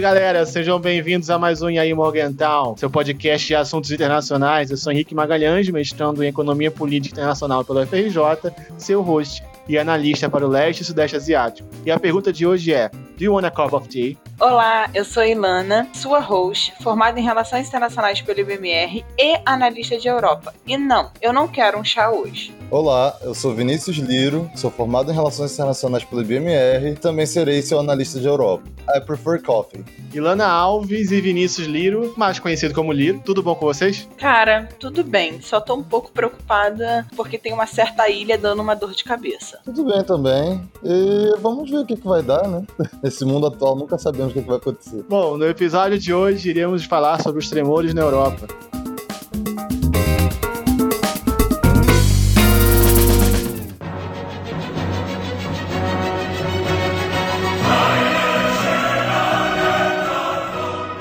aí, galera, sejam bem-vindos a mais um Yaí Morgental, seu podcast de assuntos internacionais. Eu sou Henrique Magalhães, mestrando em Economia Política Internacional pela FRJ, seu host e analista para o leste e sudeste asiático. E a pergunta de hoje é: Do you want a cup of tea? Olá, eu sou Ilana, sua host, formada em Relações Internacionais pelo IBMR e analista de Europa. E não, eu não quero um chá hoje. Olá, eu sou Vinícius Liro, sou formado em Relações Internacionais pelo IBMR e também serei seu analista de Europa. I prefer coffee. Ilana Alves e Vinícius Liro, mais conhecido como Liro, tudo bom com vocês? Cara, tudo bem, só tô um pouco preocupada porque tem uma certa ilha dando uma dor de cabeça. Tudo bem também. E vamos ver o que, que vai dar, né? Nesse mundo atual nunca sabemos o que, que vai acontecer. Bom, no episódio de hoje iremos falar sobre os tremores na Europa.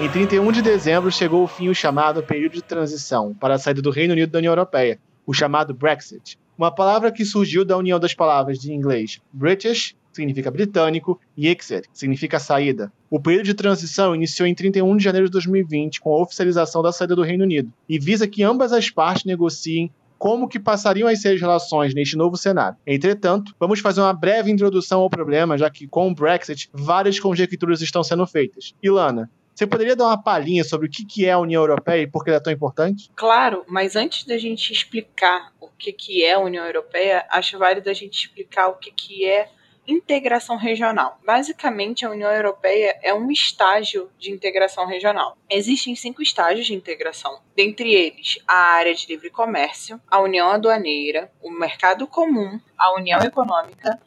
Em 31 de dezembro chegou o fim o chamado período de transição para a saída do Reino Unido da União Europeia, o chamado Brexit. Uma palavra que surgiu da união das palavras de inglês British, que significa britânico, e exit, que significa saída. O período de transição iniciou em 31 de janeiro de 2020 com a oficialização da saída do Reino Unido e visa que ambas as partes negociem como que passariam as relações neste novo cenário. Entretanto, vamos fazer uma breve introdução ao problema, já que com o Brexit várias conjecturas estão sendo feitas. Ilana, você poderia dar uma palhinha sobre o que é a União Europeia e por que ela é tão importante? Claro, mas antes da gente explicar o que é a União Europeia, acho válido a gente explicar o que é integração regional. Basicamente, a União Europeia é um estágio de integração regional. Existem cinco estágios de integração, dentre eles a área de livre comércio, a União Aduaneira, o Mercado Comum, a União Econômica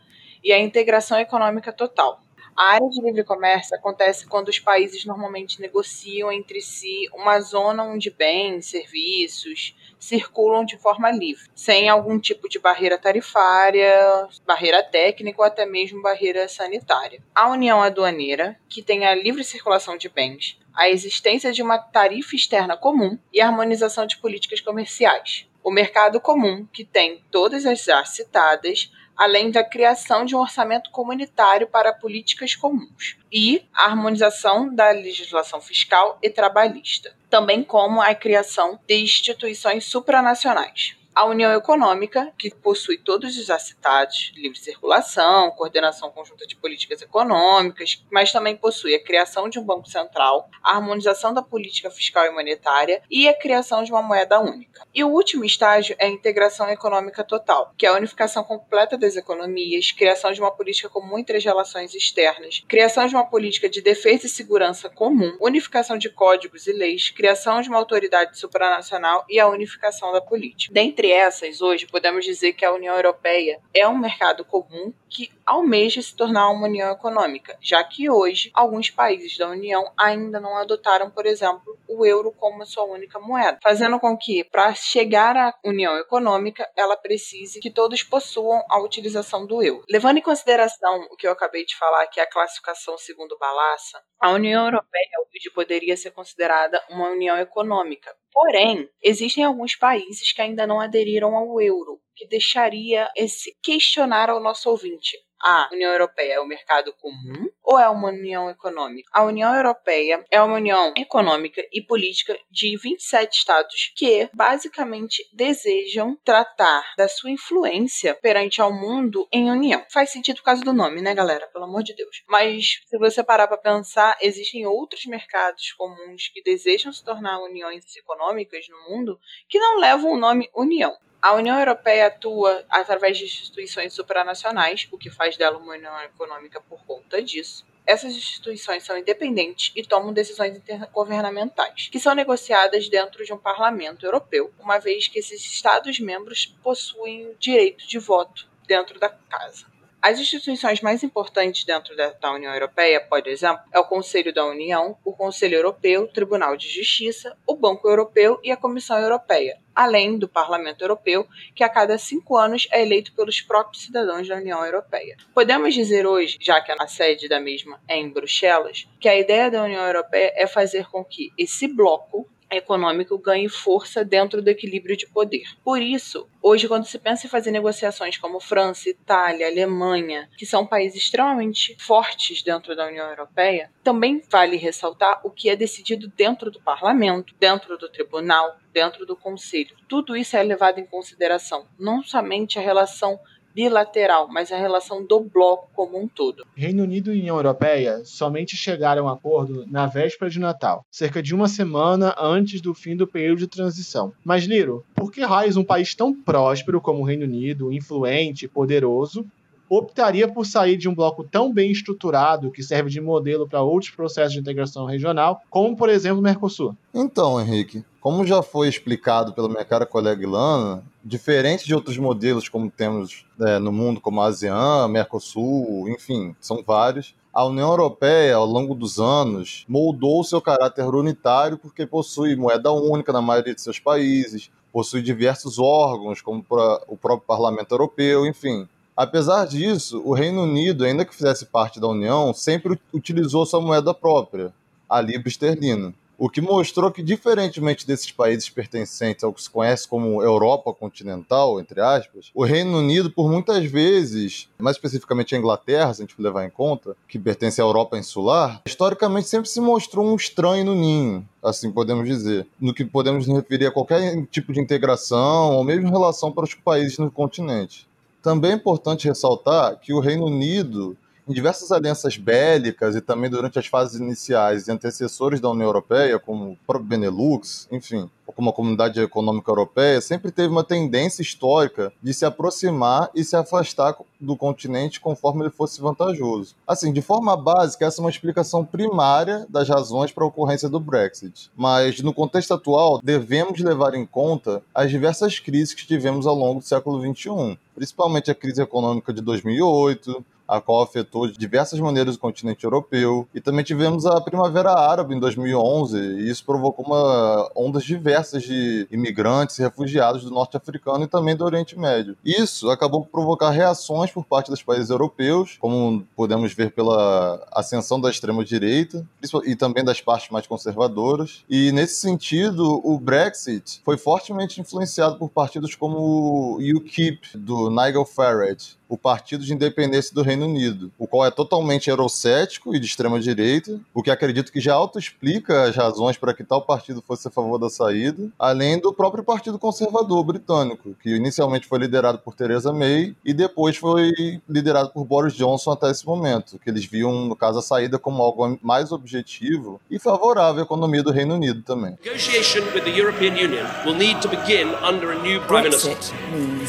e a integração econômica total. A área de livre comércio acontece quando os países normalmente negociam entre si uma zona onde bens, serviços circulam de forma livre, sem algum tipo de barreira tarifária, barreira técnica ou até mesmo barreira sanitária. A União Aduaneira, que tem a livre circulação de bens, a existência de uma tarifa externa comum e a harmonização de políticas comerciais. O mercado comum, que tem todas as já citadas, além da criação de um orçamento comunitário para políticas comuns e a harmonização da legislação fiscal e trabalhista, também como a criação de instituições supranacionais a União Econômica, que possui todos os acitados, livre circulação, coordenação conjunta de políticas econômicas, mas também possui a criação de um Banco Central, a harmonização da política fiscal e monetária e a criação de uma moeda única. E o último estágio é a integração econômica total, que é a unificação completa das economias, criação de uma política comum entre as relações externas, criação de uma política de defesa e segurança comum, unificação de códigos e leis, criação de uma autoridade supranacional e a unificação da política. Dentre entre essas, hoje, podemos dizer que a União Europeia é um mercado comum que almeja se tornar uma união econômica, já que hoje alguns países da União ainda não adotaram, por exemplo, o euro como sua única moeda, fazendo com que, para chegar à união econômica, ela precise que todos possuam a utilização do euro. Levando em consideração o que eu acabei de falar, que é a classificação segundo Balassa, a União Europeia hoje poderia ser considerada uma união econômica, Porém, existem alguns países que ainda não aderiram ao euro, que deixaria esse questionar ao nosso ouvinte a União Europeia é o mercado comum ou é uma união econômica? A União Europeia é uma união econômica e política de 27 estados que basicamente desejam tratar da sua influência perante ao mundo em união. Faz sentido por causa do nome, né, galera? Pelo amor de Deus. Mas se você parar para pensar, existem outros mercados comuns que desejam se tornar uniões econômicas no mundo que não levam o nome União. A União Europeia atua através de instituições supranacionais, o que faz dela uma união econômica por conta disso. Essas instituições são independentes e tomam decisões intergovernamentais, que são negociadas dentro de um parlamento europeu, uma vez que esses Estados-membros possuem direito de voto dentro da casa. As instituições mais importantes dentro da União Europeia, por exemplo, é o Conselho da União, o Conselho Europeu, o Tribunal de Justiça, o Banco Europeu e a Comissão Europeia, além do Parlamento Europeu, que a cada cinco anos é eleito pelos próprios cidadãos da União Europeia. Podemos dizer hoje, já que a sede da mesma é em Bruxelas, que a ideia da União Europeia é fazer com que esse bloco econômico ganhe força dentro do equilíbrio de poder. Por isso, hoje, quando se pensa em fazer negociações como França, Itália, Alemanha, que são países extremamente fortes dentro da União Europeia, também vale ressaltar o que é decidido dentro do parlamento, dentro do tribunal, dentro do conselho. Tudo isso é levado em consideração, não somente a relação bilateral, mas a relação do bloco como um todo. Reino Unido e União Europeia somente chegaram a acordo na véspera de Natal, cerca de uma semana antes do fim do período de transição. Mas, Liro, por que raios um país tão próspero como o Reino Unido, influente e poderoso, optaria por sair de um bloco tão bem estruturado que serve de modelo para outros processos de integração regional, como, por exemplo, o Mercosul? Então, Henrique, como já foi explicado pela minha cara colega Ilana, diferente de outros modelos como temos é, no mundo, como a ASEAN, Mercosul, enfim, são vários, a União Europeia, ao longo dos anos, moldou seu caráter unitário porque possui moeda única na maioria de seus países, possui diversos órgãos, como o próprio Parlamento Europeu, enfim. Apesar disso, o Reino Unido, ainda que fizesse parte da União, sempre utilizou sua moeda própria, a libra esterlina. O que mostrou que, diferentemente desses países pertencentes ao que se conhece como Europa continental, entre aspas, o Reino Unido, por muitas vezes, mais especificamente a Inglaterra, se a gente levar em conta, que pertence à Europa insular, historicamente sempre se mostrou um estranho no ninho, assim podemos dizer, no que podemos referir a qualquer tipo de integração ou mesmo relação para os países no continente. Também é importante ressaltar que o Reino Unido, em diversas alianças bélicas e também durante as fases iniciais e antecessores da União Europeia, como o próprio Benelux, enfim, como a Comunidade Econômica Europeia, sempre teve uma tendência histórica de se aproximar e se afastar do continente conforme ele fosse vantajoso. Assim, de forma básica, essa é uma explicação primária das razões para a ocorrência do Brexit. Mas, no contexto atual, devemos levar em conta as diversas crises que tivemos ao longo do século XXI, principalmente a crise econômica de 2008, a qual afetou de diversas maneiras o continente europeu. E também tivemos a Primavera Árabe em 2011, e isso provocou uma ondas diversas de imigrantes e refugiados do norte africano e também do Oriente Médio. Isso acabou por provocar reações por parte dos países europeus, como podemos ver pela ascensão da extrema-direita e também das partes mais conservadoras. E nesse sentido, o Brexit foi fortemente influenciado por partidos como o UKIP, do Nigel Farage, o Partido de Independência do Reino Unido, o qual é totalmente eurocético e de extrema direita, o que acredito que já auto-explica as razões para que tal partido fosse a favor da saída, além do próprio Partido Conservador britânico, que inicialmente foi liderado por Theresa May e depois foi liderado por Boris Johnson até esse momento, que eles viam, no caso, a saída como algo mais objetivo e favorável à economia do Reino Unido também. Negotiation with the European Union will need to begin under a new prime minister.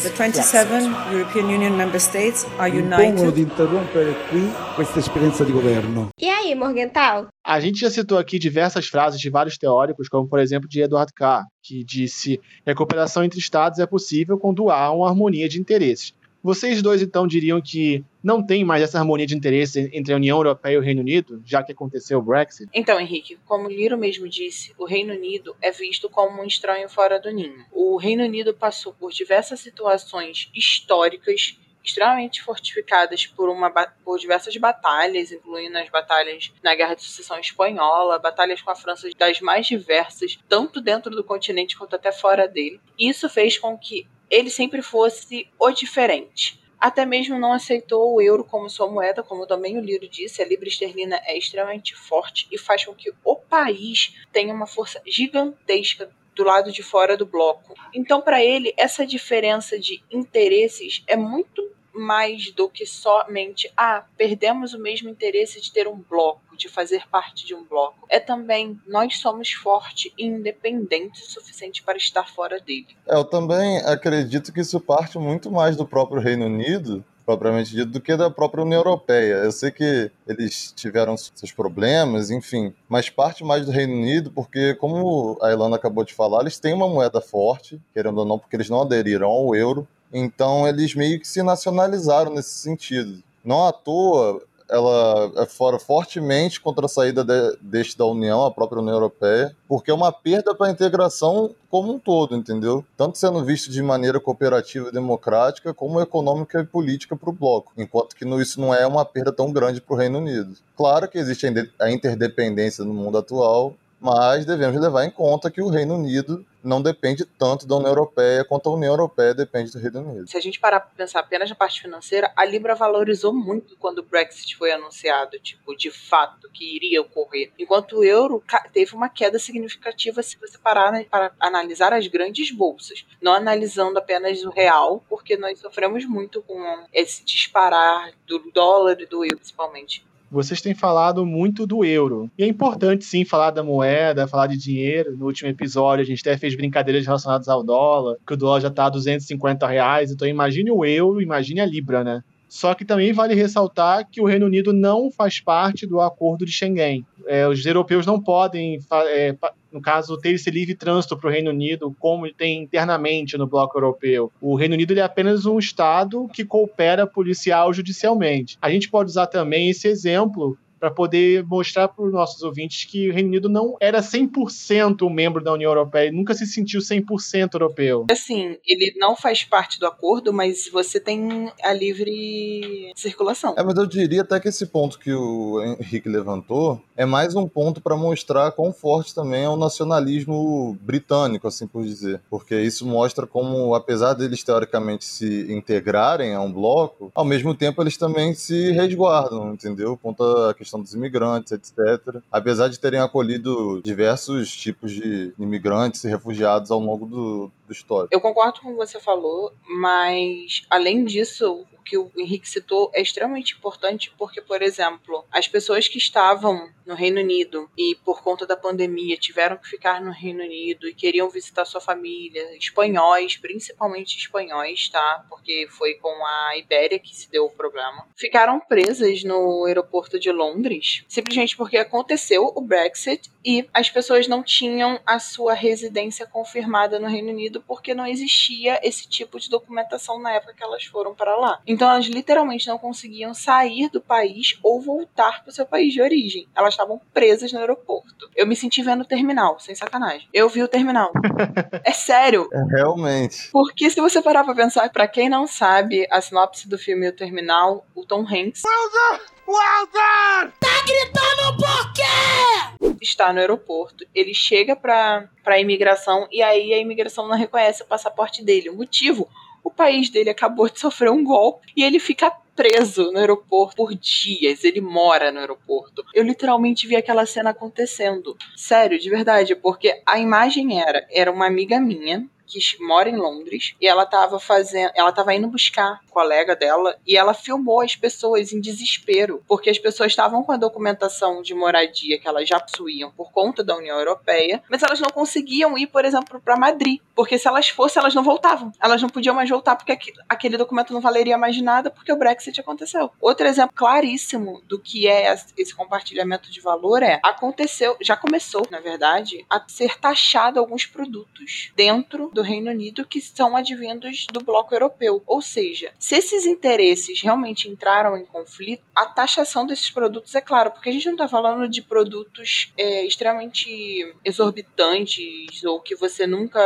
The 27 European Union member States are united. di interrompere qui questa esperienza di governo. E aí, Morgental? A gente já citou aqui diversas frases de vários teóricos, como por exemplo de Edward Carr, que disse que a cooperação entre estados é possível quando há uma harmonia de interesses. Vocês dois, então, diriam que não tem mais essa harmonia de interesse entre a União Europeia e o Reino Unido, já que aconteceu o Brexit? Então, Henrique, como Liro mesmo disse, o Reino Unido é visto como um estranho fora do ninho. O Reino Unido passou por diversas situações históricas extremamente fortificadas por, uma, por diversas batalhas, incluindo as batalhas na Guerra de Sucessão Espanhola, batalhas com a França das mais diversas, tanto dentro do continente quanto até fora dele. Isso fez com que ele sempre fosse o diferente. Até mesmo não aceitou o euro como sua moeda, como também o Liro disse, a libra esterlina é extremamente forte e faz com que o país tenha uma força gigantesca do lado de fora do bloco. Então, para ele, essa diferença de interesses é muito mais do que somente ah, perdemos o mesmo interesse de ter um bloco, de fazer parte de um bloco. É também nós somos fortes e independentes o suficiente para estar fora dele. É, eu também acredito que isso parte muito mais do próprio Reino Unido propriamente dito, do que da própria União Europeia. Eu sei que eles tiveram seus problemas, enfim, mas parte mais do Reino Unido, porque, como a Ilana acabou de falar, eles têm uma moeda forte, querendo ou não, porque eles não aderiram ao euro, então eles meio que se nacionalizaram nesse sentido. Não à toa, ela é fora fortemente contra a saída de, deste da União, a própria União Europeia, porque é uma perda para a integração como um todo, entendeu? Tanto sendo visto de maneira cooperativa e democrática, como econômica e política para o bloco, enquanto que isso não é uma perda tão grande para o Reino Unido. Claro que existe a interdependência no mundo atual, mas devemos levar em conta que o Reino Unido não depende tanto da União Europeia quanto a União Europeia depende do Reino Unido. Se a gente parar para pensar apenas na parte financeira, a Libra valorizou muito quando o Brexit foi anunciado, tipo, de fato, que iria ocorrer. Enquanto o euro teve uma queda significativa se você parar né, para analisar as grandes bolsas, não analisando apenas o real, porque nós sofremos muito com esse disparar do dólar e do euro, principalmente vocês têm falado muito do euro. E é importante sim falar da moeda, falar de dinheiro. No último episódio a gente até fez brincadeiras relacionadas ao dólar, que o dólar já está a 250 reais. Então imagine o euro, imagine a libra, né? Só que também vale ressaltar que o Reino Unido não faz parte do acordo de Schengen. É, os europeus não podem, é, no caso, ter esse livre trânsito para o Reino Unido, como tem internamente no bloco europeu. O Reino Unido é apenas um Estado que coopera policial judicialmente. A gente pode usar também esse exemplo para poder mostrar para os nossos ouvintes que o Reino Unido não era 100% um membro da União Europeia, nunca se sentiu 100% europeu. Assim, ele não faz parte do acordo, mas você tem a livre circulação. É, mas eu diria até que esse ponto que o Henrique levantou é mais um ponto para mostrar quão forte também é o nacionalismo britânico, assim por dizer. Porque isso mostra como, apesar deles teoricamente se integrarem a um bloco, ao mesmo tempo eles também se resguardam, entendeu? Conta a questão questão dos imigrantes, etc. Apesar de terem acolhido diversos tipos de imigrantes e refugiados ao longo do, do histórico. Eu concordo com o que você falou, mas além disso, que o Henrique citou é extremamente importante porque, por exemplo, as pessoas que estavam no Reino Unido e por conta da pandemia tiveram que ficar no Reino Unido e queriam visitar sua família, espanhóis, principalmente espanhóis, tá? Porque foi com a Ibéria que se deu o problema. Ficaram presas no aeroporto de Londres, simplesmente porque aconteceu o Brexit e as pessoas não tinham a sua residência confirmada no Reino Unido porque não existia esse tipo de documentação na época que elas foram para lá. Então elas literalmente não conseguiam sair do país ou voltar para o seu país de origem. Elas estavam presas no aeroporto. Eu me senti vendo o terminal, sem sacanagem. Eu vi o terminal. é sério. É, realmente. Porque se você parar pra pensar, para quem não sabe, a sinopse do filme O Terminal, o Tom Hanks. Wilder! Wilder! Tá gritando por quê? Está no aeroporto. Ele chega pra, pra imigração e aí a imigração não reconhece o passaporte dele. O motivo o país dele acabou de sofrer um golpe e ele fica preso no aeroporto por dias. Ele mora no aeroporto. Eu literalmente vi aquela cena acontecendo. Sério, de verdade, porque a imagem era era uma amiga minha que mora em Londres e ela estava fazendo, ela estava indo buscar um colega dela e ela filmou as pessoas em desespero, porque as pessoas estavam com a documentação de moradia que elas já possuíam por conta da União Europeia, mas elas não conseguiam ir, por exemplo, para Madrid, porque se elas fossem, elas não voltavam. Elas não podiam mais voltar porque aquele documento não valeria mais nada porque o Brexit aconteceu. Outro exemplo claríssimo do que é esse compartilhamento de valor é aconteceu, já começou, na verdade, a ser taxado alguns produtos dentro do Reino Unido que são advindos do bloco europeu. Ou seja, se esses interesses realmente entraram em conflito, a taxação desses produtos é claro, porque a gente não está falando de produtos é, extremamente exorbitantes ou que você nunca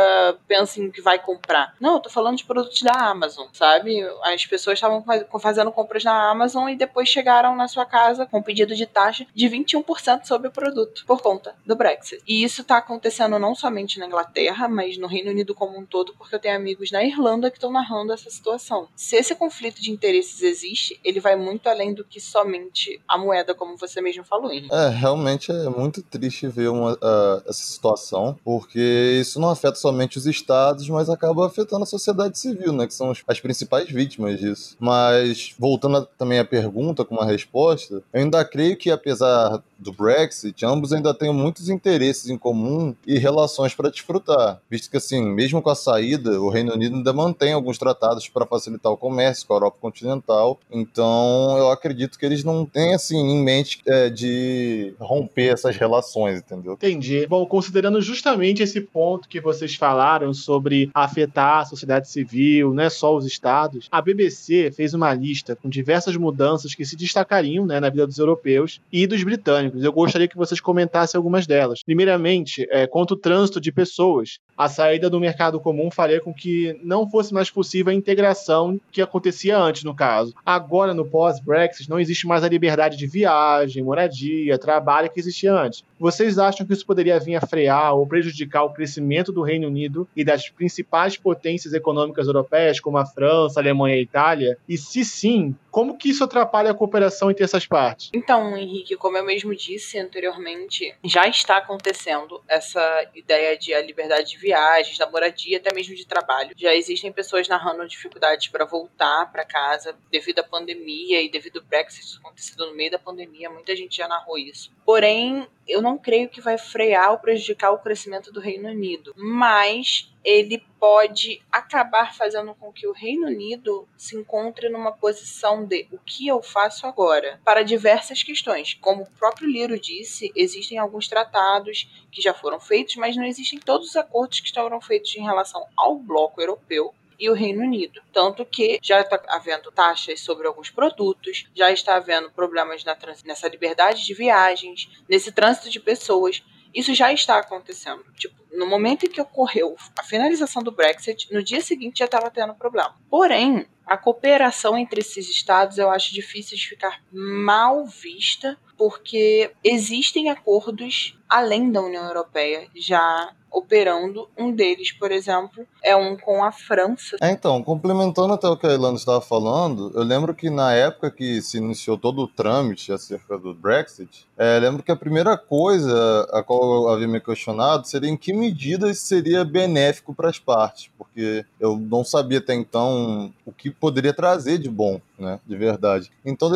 pensa em que vai comprar. Não, eu tô falando de produtos da Amazon, sabe? As pessoas estavam fazendo compras na Amazon e depois chegaram na sua casa com pedido de taxa de 21% sobre o produto por conta do Brexit. E isso está acontecendo não somente na Inglaterra, mas no Reino Unido como um todo, porque eu tenho amigos na Irlanda que estão narrando essa situação. Se esse conflito de interesses existe, ele vai muito além do que somente a moeda, como você mesmo falou, Henrique. É, realmente é muito triste ver uma, uh, essa situação, porque isso não afeta somente os estados, mas acaba afetando a sociedade civil, né, que são as principais vítimas disso. Mas, voltando a, também à pergunta com uma resposta, eu ainda creio que, apesar do Brexit, ambos ainda têm muitos interesses em comum e relações para desfrutar, visto que, assim, mesmo mesmo com a saída, o Reino Unido ainda mantém alguns tratados para facilitar o comércio com a Europa continental. Então, eu acredito que eles não têm assim em mente é, de romper essas relações, entendeu? Entendi. Bom, considerando justamente esse ponto que vocês falaram sobre afetar a sociedade civil, não é só os estados, a BBC fez uma lista com diversas mudanças que se destacariam né, na vida dos europeus e dos britânicos. Eu gostaria que vocês comentassem algumas delas. Primeiramente, é, quanto o trânsito de pessoas. A saída do mercado comum faria com que não fosse mais possível a integração que acontecia antes, no caso. Agora, no pós-Brexit, não existe mais a liberdade de viagem, moradia, trabalho que existia antes. Vocês acham que isso poderia vir a frear ou prejudicar o crescimento do Reino Unido e das principais potências econômicas europeias, como a França, a Alemanha e a Itália? E se sim, como que isso atrapalha a cooperação entre essas partes? Então, Henrique, como eu mesmo disse anteriormente, já está acontecendo essa ideia de a liberdade de viagens, da moradia, até mesmo de trabalho. Já existem pessoas narrando dificuldades para voltar para casa devido à pandemia e devido ao Brexit acontecido no meio da pandemia, muita gente já narrou isso. Porém, eu não creio que vai frear ou prejudicar o crescimento do Reino Unido, mas ele pode acabar fazendo com que o Reino Unido se encontre numa posição de o que eu faço agora? Para diversas questões. Como o próprio Liro disse, existem alguns tratados que já foram feitos, mas não existem todos os acordos que foram feitos em relação ao bloco europeu e o Reino Unido. Tanto que já está havendo taxas sobre alguns produtos, já está havendo problemas nessa liberdade de viagens, nesse trânsito de pessoas. Isso já está acontecendo. Tipo, no momento em que ocorreu a finalização do Brexit, no dia seguinte já estava tendo problema. Porém, a cooperação entre esses estados eu acho difícil de ficar mal vista, porque existem acordos além da União Europeia já operando. Um deles, por exemplo, é um com a França. É, então, complementando até o que a Ilana estava falando, eu lembro que na época que se iniciou todo o trâmite acerca do Brexit, é, lembro que a primeira coisa a qual eu havia me questionado seria em que medida isso seria benéfico para as partes, porque eu não sabia até então o que poderia trazer de bom, né, de verdade. Então,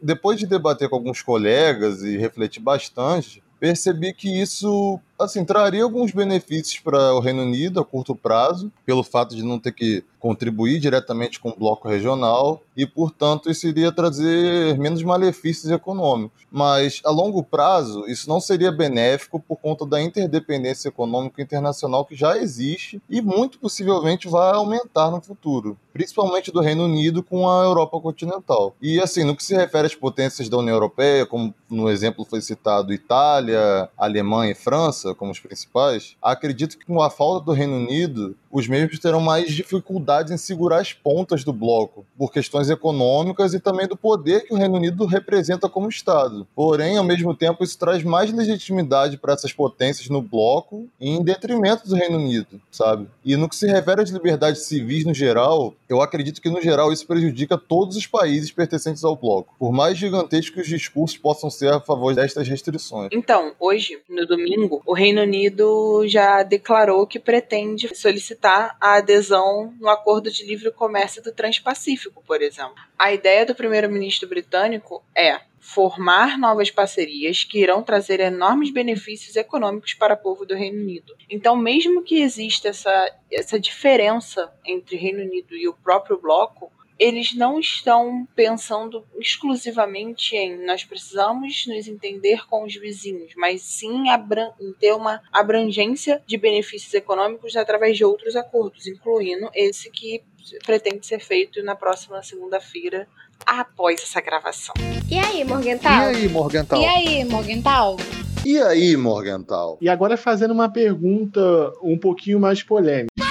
depois de debater com alguns colegas e refletir bastante, percebi que isso assim, traria alguns benefícios para o Reino Unido a curto prazo, pelo fato de não ter que contribuir diretamente com o bloco regional e, portanto, isso iria trazer menos malefícios econômicos. Mas, a longo prazo, isso não seria benéfico por conta da interdependência econômica internacional que já existe e, muito possivelmente, vai aumentar no futuro, principalmente do Reino Unido com a Europa continental. E, assim, no que se refere às potências da União Europeia, como no exemplo foi citado Itália, Alemanha e França, como os principais, acredito que com a falta do Reino Unido, os mesmos terão mais dificuldades em segurar as pontas do bloco, por questões econômicas e também do poder que o Reino Unido representa como Estado. Porém, ao mesmo tempo, isso traz mais legitimidade para essas potências no bloco em detrimento do Reino Unido, sabe? E no que se refere às liberdades civis no geral, eu acredito que no geral isso prejudica todos os países pertencentes ao bloco, por mais gigantescos os discursos possam ser a favor destas restrições. Então, hoje, no domingo, o Reino Unido já declarou que pretende solicitar a adesão no Acordo de Livre Comércio do Transpacífico, por exemplo. A ideia do primeiro-ministro britânico é formar novas parcerias que irão trazer enormes benefícios econômicos para o povo do Reino Unido. Então, mesmo que exista essa, essa diferença entre Reino Unido e o próprio bloco, eles não estão pensando exclusivamente em nós precisamos nos entender com os vizinhos, mas sim em ter uma abrangência de benefícios econômicos através de outros acordos, incluindo esse que pretende ser feito na próxima segunda-feira após essa gravação. E aí, Morgental? E aí, Morgental? E aí, Morgental? E aí, Morgental? E agora fazendo uma pergunta um pouquinho mais polêmica.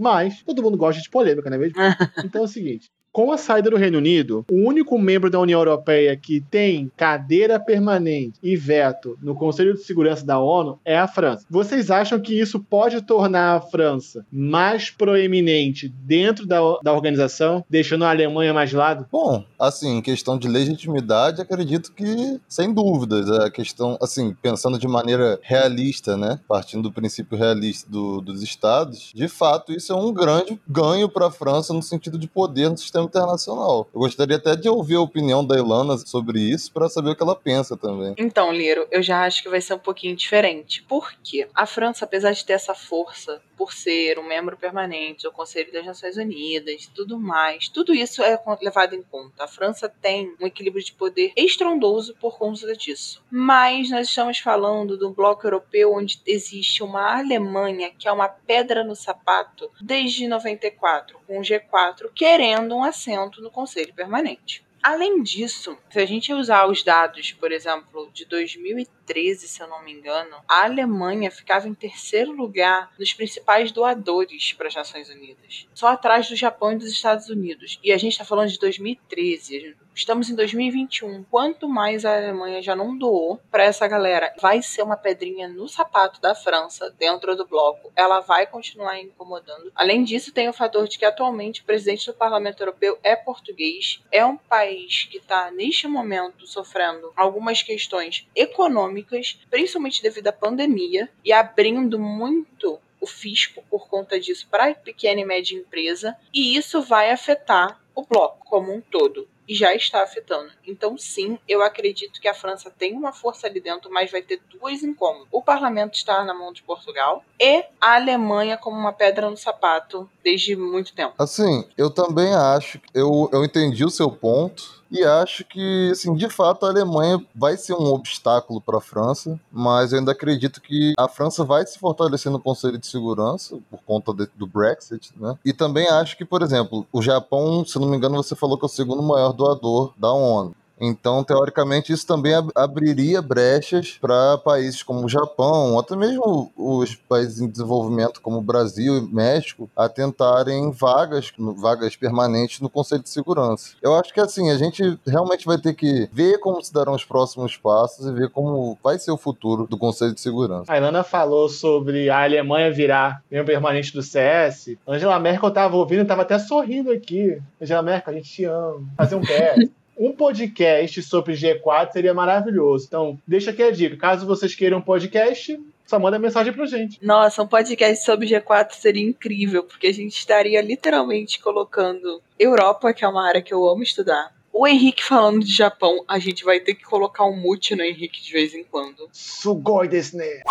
Mas todo mundo gosta de polêmica, não é mesmo? então é o seguinte: com a saída do Reino Unido, o único membro da União Europeia que tem cadeira permanente e veto no Conselho de Segurança da ONU é a França. Vocês acham que isso pode tornar a França mais proeminente dentro da, da organização, deixando a Alemanha mais de lado? Bom, assim, questão de legitimidade, acredito que, sem dúvidas, a questão, assim, pensando de maneira realista, né, partindo do princípio realista do, dos estados, de fato, isso é um grande ganho para a França no sentido de poder no sistema internacional. Eu gostaria até de ouvir a opinião da Ilana sobre isso para saber o que ela pensa também. Então, Liro, eu já acho que vai ser um pouquinho diferente. Por quê? A França, apesar de ter essa força por ser um membro permanente do Conselho das Nações Unidas tudo mais, tudo isso é levado em conta. A França tem um equilíbrio de poder estrondoso por conta disso. Mas nós estamos falando do bloco europeu onde existe uma Alemanha que é uma pedra no sapato desde 94, com o G4 querendo um assento no Conselho Permanente. Além disso, se a gente usar os dados, por exemplo, de 2013, se eu não me engano, a Alemanha ficava em terceiro lugar nos principais doadores para as Nações Unidas, só atrás do Japão e dos Estados Unidos. E a gente está falando de 2013. Estamos em 2021. Quanto mais a Alemanha já não doou para essa galera, vai ser uma pedrinha no sapato da França dentro do bloco. Ela vai continuar incomodando. Além disso, tem o fator de que atualmente o presidente do Parlamento Europeu é português. É um país que está neste momento sofrendo algumas questões econômicas, principalmente devido à pandemia e abrindo muito o fisco por conta disso para a pequena e média empresa, e isso vai afetar o bloco como um todo e já está afetando. Então, sim, eu acredito que a França tem uma força ali dentro, mas vai ter duas incômodas. O parlamento está na mão de Portugal e a Alemanha como uma pedra no sapato desde muito tempo. Assim, eu também acho, eu, eu entendi o seu ponto. E acho que, assim, de fato, a Alemanha vai ser um obstáculo para a França, mas eu ainda acredito que a França vai se fortalecer no Conselho de Segurança por conta de, do Brexit, né? E também acho que, por exemplo, o Japão, se não me engano, você falou que é o segundo maior doador da ONU. Então, teoricamente, isso também abriria brechas para países como o Japão, até mesmo os países em desenvolvimento como o Brasil e México, a tentarem vagas, vagas permanentes no Conselho de Segurança. Eu acho que assim, a gente realmente vai ter que ver como se darão os próximos passos e ver como vai ser o futuro do Conselho de Segurança. A Ilana falou sobre a Alemanha virar membro permanente do CS. Angela Merkel estava ouvindo, estava até sorrindo aqui. Angela Merkel, a gente te ama. Fazer um PS. um podcast sobre G4 seria maravilhoso. Então, deixa aqui a dica. Caso vocês queiram um podcast, só manda mensagem pra gente. Nossa, um podcast sobre G4 seria incrível, porque a gente estaria literalmente colocando Europa, que é uma área que eu amo estudar. O Henrique falando de Japão, a gente vai ter que colocar um mute no Henrique de vez em quando. Sugoi desu ne.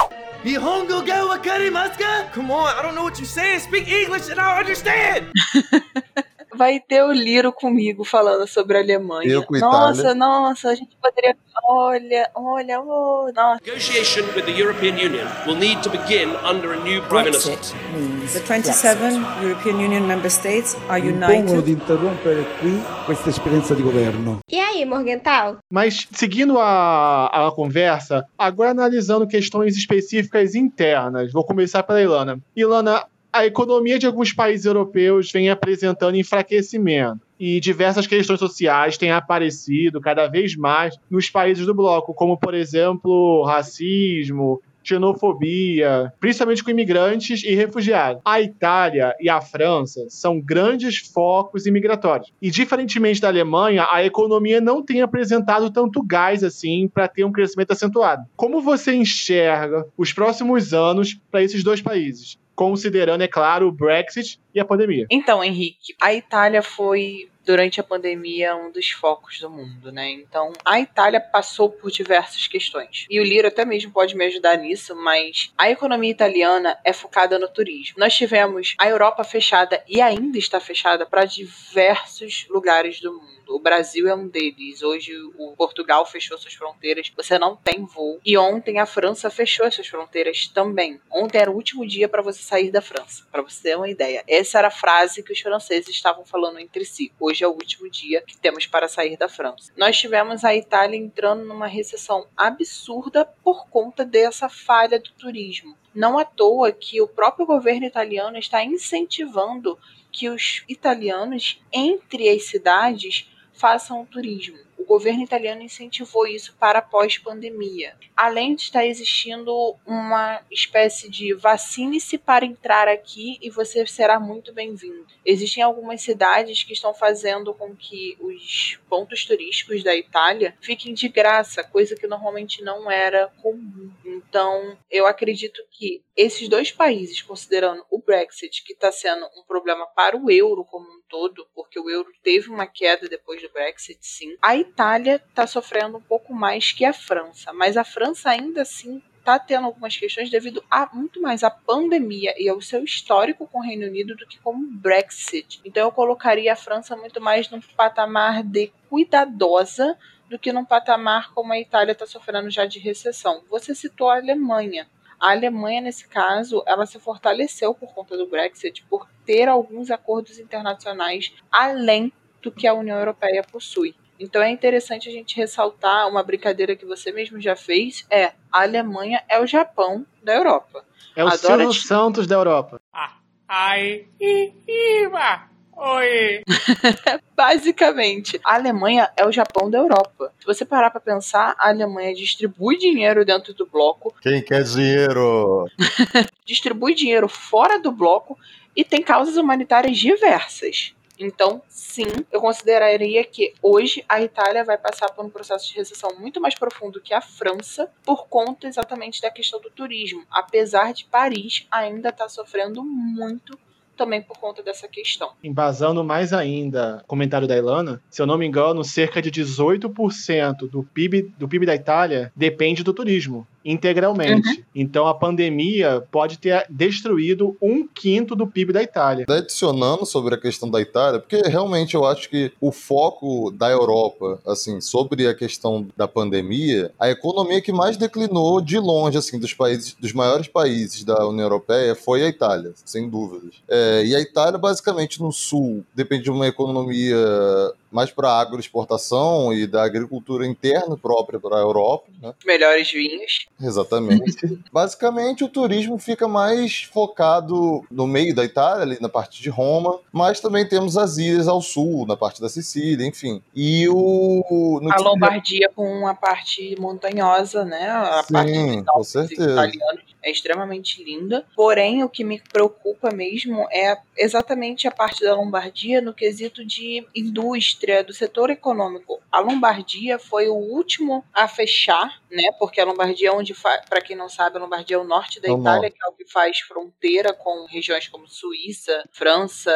Nihongo ga wakarimasu ka? Come on, I don't know what you're saying. Speak English and I'll understand. vai ter o Liro comigo falando sobre a Alemanha. Eu com nossa, Itália. nossa, a gente poderia. Olha, olha, oh, nossa. Negotiation with the European Union will need to begin under a new Prime Minister. Brexit means The 27 European Union member states are Impongono di united. interrompere qui questa esperienza di governo. E aí, Morgental? Mas, seguindo a, a conversa, agora analisando questões específicas internas. Vou começar pela Ilana. Ilana, a economia de alguns países europeus vem apresentando enfraquecimento. E diversas questões sociais têm aparecido cada vez mais nos países do bloco, como, por exemplo, racismo, xenofobia, principalmente com imigrantes e refugiados. A Itália e a França são grandes focos imigratórios. E, diferentemente da Alemanha, a economia não tem apresentado tanto gás assim para ter um crescimento acentuado. Como você enxerga os próximos anos para esses dois países? Considerando, é claro, o Brexit e a pandemia. Então, Henrique, a Itália foi durante a pandemia um dos focos do mundo, né? Então, a Itália passou por diversas questões. E o Liro até mesmo pode me ajudar nisso, mas a economia italiana é focada no turismo. Nós tivemos a Europa fechada e ainda está fechada para diversos lugares do mundo. O Brasil é um deles. Hoje o Portugal fechou suas fronteiras, você não tem voo. E ontem a França fechou as suas fronteiras também. Ontem era o último dia para você sair da França, para você ter uma ideia. Essa era a frase que os franceses estavam falando entre si. Hoje é o último dia que temos para sair da França. Nós tivemos a Itália entrando numa recessão absurda por conta dessa falha do turismo. Não à toa que o próprio governo italiano está incentivando que os italianos entre as cidades façam turismo. O governo italiano incentivou isso para pós-pandemia. Além de estar existindo uma espécie de vacine-se para entrar aqui e você será muito bem-vindo. Existem algumas cidades que estão fazendo com que os pontos turísticos da Itália fiquem de graça, coisa que normalmente não era comum. Então, eu acredito que esses dois países, considerando o Brexit, que está sendo um problema para o euro como um todo, porque o euro teve uma queda depois do Brexit, sim. A Itália está sofrendo um pouco mais que a França, mas a França ainda assim está tendo algumas questões devido a muito mais à pandemia e ao seu histórico com o Reino Unido do que com o Brexit. Então eu colocaria a França muito mais num patamar de cuidadosa do que num patamar como a Itália está sofrendo já de recessão. Você citou a Alemanha. A Alemanha, nesse caso, ela se fortaleceu por conta do Brexit, por ter alguns acordos internacionais além do que a União Europeia possui. Então é interessante a gente ressaltar uma brincadeira que você mesmo já fez, é a Alemanha é o Japão da Europa. É o Adora Silvio Santos da Europa. Ai, Iba, oi. Basicamente, a Alemanha é o Japão da Europa. Se você parar pra pensar, a Alemanha distribui dinheiro dentro do bloco, Quem quer dinheiro? distribui dinheiro fora do bloco e tem causas humanitárias diversas. Então, sim, eu consideraria que hoje a Itália vai passar por um processo de recessão muito mais profundo que a França, por conta exatamente da questão do turismo. Apesar de Paris ainda estar sofrendo muito também por conta dessa questão. Embasando mais ainda o comentário da Ilana, se eu não me engano, cerca de 18% do PIB, do PIB da Itália depende do turismo, integralmente. Então a pandemia pode ter destruído um quinto do PIB da Itália. Adicionando sobre a questão da Itália, porque realmente eu acho que o foco da Europa, assim, sobre a questão da pandemia, a economia que mais declinou de longe, assim, dos países, dos maiores países da União Europeia foi a Itália, sem dúvidas. É, e a Itália, basicamente, no sul, depende de uma economia mais para agroexportação e da agricultura interna própria para a Europa, né? Melhores vinhos. Exatamente. Basicamente, o turismo fica mais focado no meio da Itália, ali na parte de Roma, mas também temos as ilhas ao sul, na parte da Sicília, enfim. E o. A Lombardia com a parte montanhosa, né? A parte Sim, dos com certeza. italianos é extremamente linda. Porém, o que me preocupa mesmo é exatamente a parte da Lombardia no quesito de indústria, do setor econômico. A Lombardia foi o último a fechar, né? Porque a Lombardia é onde, para quem não sabe, a Lombardia é o norte da É Itália, norte. que é o que faz fronteira com regiões como Suíça, França,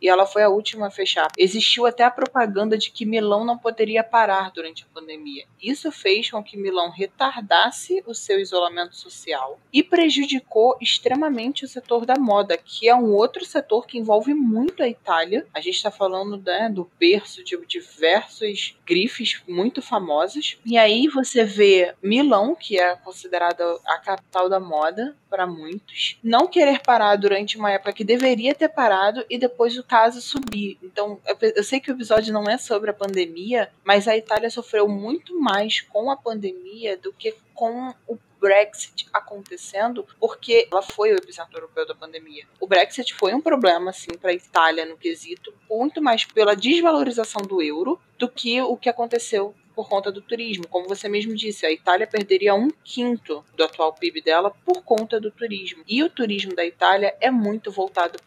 e ela foi a última a fechar. Existiu até a propaganda de que Milão não poderia parar durante a pandemia. Isso fez com que Milão retardasse o seu isolamento social e prejudicou extremamente o setor da moda, que é um outro setor que envolve muito a Itália. A gente está falando né, do berço de diversos grifes muito famosas. E aí você vê Milão, que é considerada a capital da moda para muitos, não querer parar durante uma época que deveria ter parado e depois o caso subir. Então, eu- sei que o episódio não é sobre a pandemia, mas a Itália sofreu muito mais com a pandemia do que com o Brexit acontecendo, porque ela foi o epicentro europeu da pandemia. O Brexit foi um problema, assim, para a Itália no quesito, muito mais pela desvalorização do euro do que o que aconteceu por conta do turismo. Como você mesmo disse, a Itália perderia um quinto do atual PIB dela por conta do turismo. E o turismo da Itália é muito voltado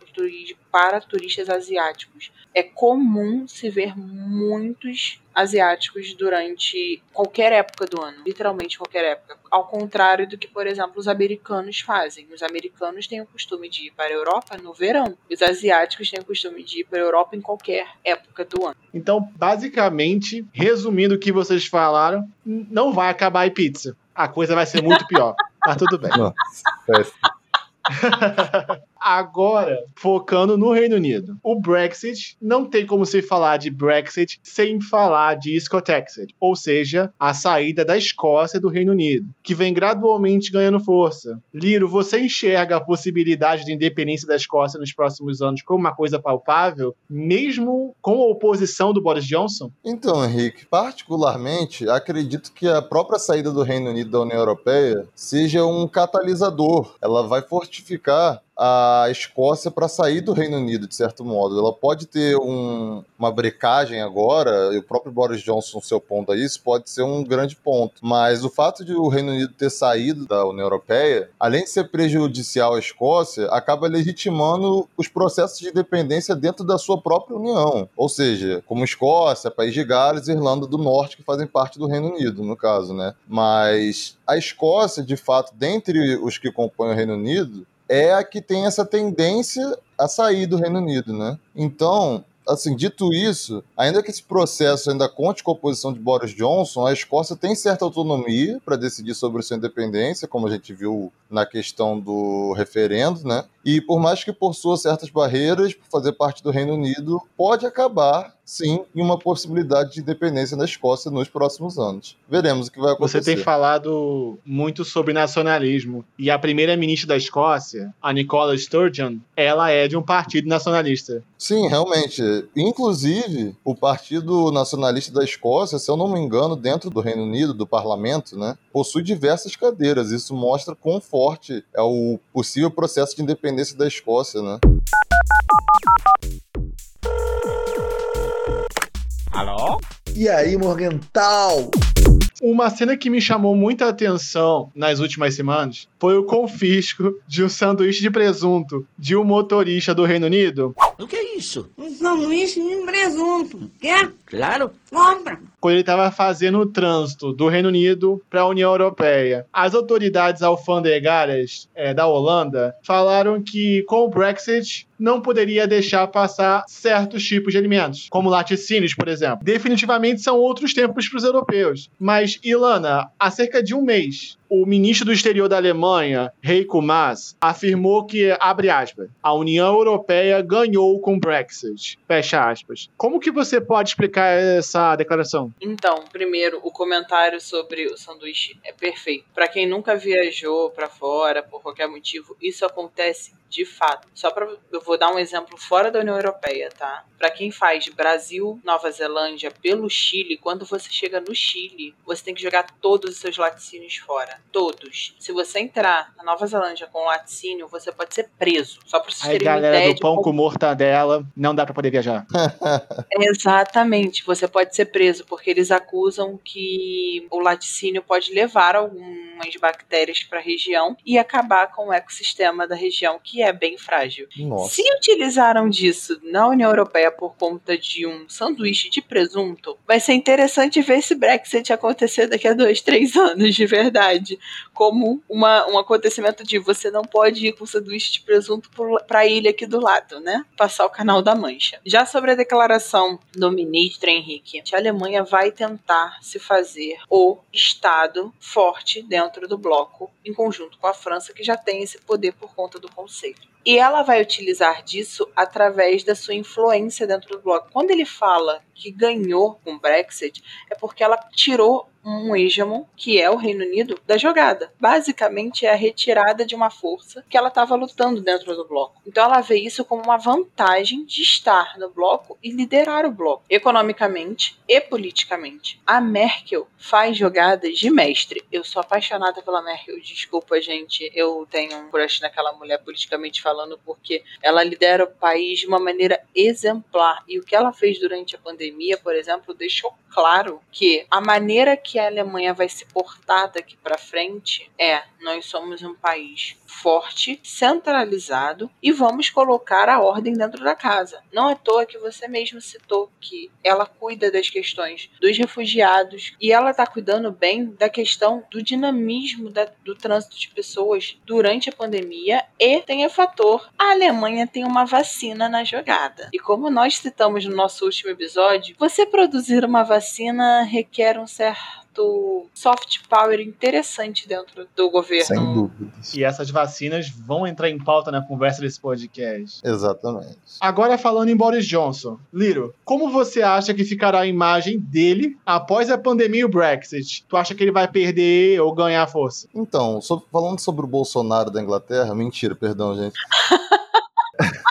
para turistas asiáticos. É comum se ver muitos asiáticos durante qualquer época do ano, literalmente qualquer época. Ao contrário do que, por exemplo, os americanos fazem. Os americanos têm o costume de ir para a Europa no verão. Os asiáticos têm o costume de ir para a Europa em qualquer época do ano. Então, basicamente, resumindo o que vocês falaram, não vai acabar a pizza. A coisa vai ser muito pior. Mas tudo bem. Nossa, péssimo. Agora, focando no Reino Unido. O Brexit não tem como se falar de Brexit sem falar de Scotexit, ou seja, a saída da Escócia do Reino Unido, que vem gradualmente ganhando força. Liro, você enxerga a possibilidade de independência da Escócia nos próximos anos como uma coisa palpável, mesmo com a oposição do Boris Johnson? Então, Henrique, particularmente, acredito que a própria saída do Reino Unido da União Europeia seja um catalisador. Ela vai fortificar a Escócia para sair do Reino Unido, de certo modo. Ela pode ter um- uma brecagem agora, e o próprio Boris Johnson se opondo a isso, pode ser um grande ponto. Mas o fato de o Reino Unido ter saído da União Europeia, além de ser prejudicial à Escócia, acaba legitimando os processos de independência dentro da sua própria União. Ou seja, como Escócia, País de Gales e Irlanda do Norte, que fazem parte do Reino Unido, no caso, né? Mas a Escócia, de fato, dentre os que compõem o Reino Unido, é a que tem essa tendência a sair do Reino Unido, né? Então, assim, dito isso, ainda que esse processo ainda conte com a oposição de Boris Johnson, a Escócia tem certa autonomia para decidir sobre sua independência, como a gente viu na questão do referendo, né? E por mais que possua certas barreiras, por fazer parte do Reino Unido, pode acabar sim em uma possibilidade de independência da Escócia nos próximos anos. Veremos o que vai acontecer. Você tem falado muito sobre nacionalismo. E a primeira-ministra da Escócia, a Nicola Sturgeon, ela é de um partido nacionalista. Sim, realmente. Inclusive, o Partido Nacionalista da Escócia, se eu não me engano, dentro do Reino Unido, do parlamento, né, possui diversas cadeiras. Isso mostra quão forte é o possível processo de independência da Escócia, né? Alô? E aí, Morgental? Uma cena que me chamou muita atenção nas últimas semanas foi o confisco de um sanduíche de presunto de um motorista do Reino Unido. O que é isso? Um sanduíche de presunto. Quer? Claro. Compra. Quando ele estava fazendo o trânsito do Reino Unido para a União Europeia. As autoridades alfandegárias é, da Holanda falaram que com o Brexit não poderia deixar passar certos tipos de alimentos, como laticínios, por exemplo. Definitivamente são outros tempos para os europeus. Mas, Ilana, há cerca de um mês, o ministro do exterior da Alemanha, Heiko Maas, afirmou que, abre aspas, a União Europeia ganhou com o Brexit. Fecha aspas. Como que você pode explicar essa declaração? Então, primeiro, o comentário sobre o sanduíche é perfeito. Para quem nunca viajou para fora por qualquer motivo, isso acontece de fato. Só para eu vou dar um exemplo fora da União Europeia, tá? Para quem faz Brasil, Nova Zelândia pelo Chile, quando você chega no Chile, você tem que jogar todos os seus laticínios fora, todos. Se você entrar na Nova Zelândia com laticínio, você pode ser preso. Só para vocês Aí, terem uma galera ideia do pão como- com mortadela, não dá para poder viajar. Exatamente, você pode ser preso porque eles acusam que o laticínio pode levar algumas bactérias para a região e acabar com o ecossistema da região, que é bem frágil. Nossa. Se utilizaram disso na União Europeia por conta de um sanduíche de presunto, vai ser interessante ver esse Brexit acontecer daqui a dois, três anos, de verdade. Como uma, um acontecimento de você não pode ir com sanduíche de presunto para a ilha aqui do lado, né? Passar o canal da Mancha. Já sobre a declaração do ministro Henrique, a Alemanha vai tentar se fazer o Estado forte dentro do bloco, em conjunto com a França, que já tem esse poder por conta do conceito. E ela vai utilizar disso através da sua influência dentro do bloco. Quando ele fala que ganhou com o Brexit, é porque ela tirou um hegemon, que é o Reino Unido, da jogada. Basicamente é a retirada de uma força que ela estava lutando dentro do bloco. Então ela vê isso como uma vantagem de estar no bloco e liderar o bloco, economicamente e politicamente. A Merkel faz jogadas de mestre. Eu sou apaixonada pela Merkel, desculpa, gente. Eu tenho um crush naquela mulher politicamente porque ela lidera o país de uma maneira exemplar. E o que ela fez durante a pandemia, por exemplo, deixou claro que a maneira que a Alemanha vai se portar daqui para frente é: nós somos um país forte, centralizado e vamos colocar a ordem dentro da casa. Não é à toa que você mesmo citou que ela cuida das questões dos refugiados e ela está cuidando bem da questão do dinamismo da- do trânsito de pessoas durante a pandemia e tem o fator: a Alemanha tem uma vacina na jogada. E como nós citamos no nosso último episódio, você produzir uma vacina requer um certo soft power interessante dentro do governo. Sem dúvidas. E essas vacinas vão entrar em pauta na conversa desse podcast. Exatamente. Agora falando em Boris Johnson. Liro, como você acha que ficará a imagem dele após a pandemia e o Brexit? Tu acha que ele vai perder ou ganhar força? Então, falando sobre o Bolsonaro da Inglaterra, mentira, perdão, gente.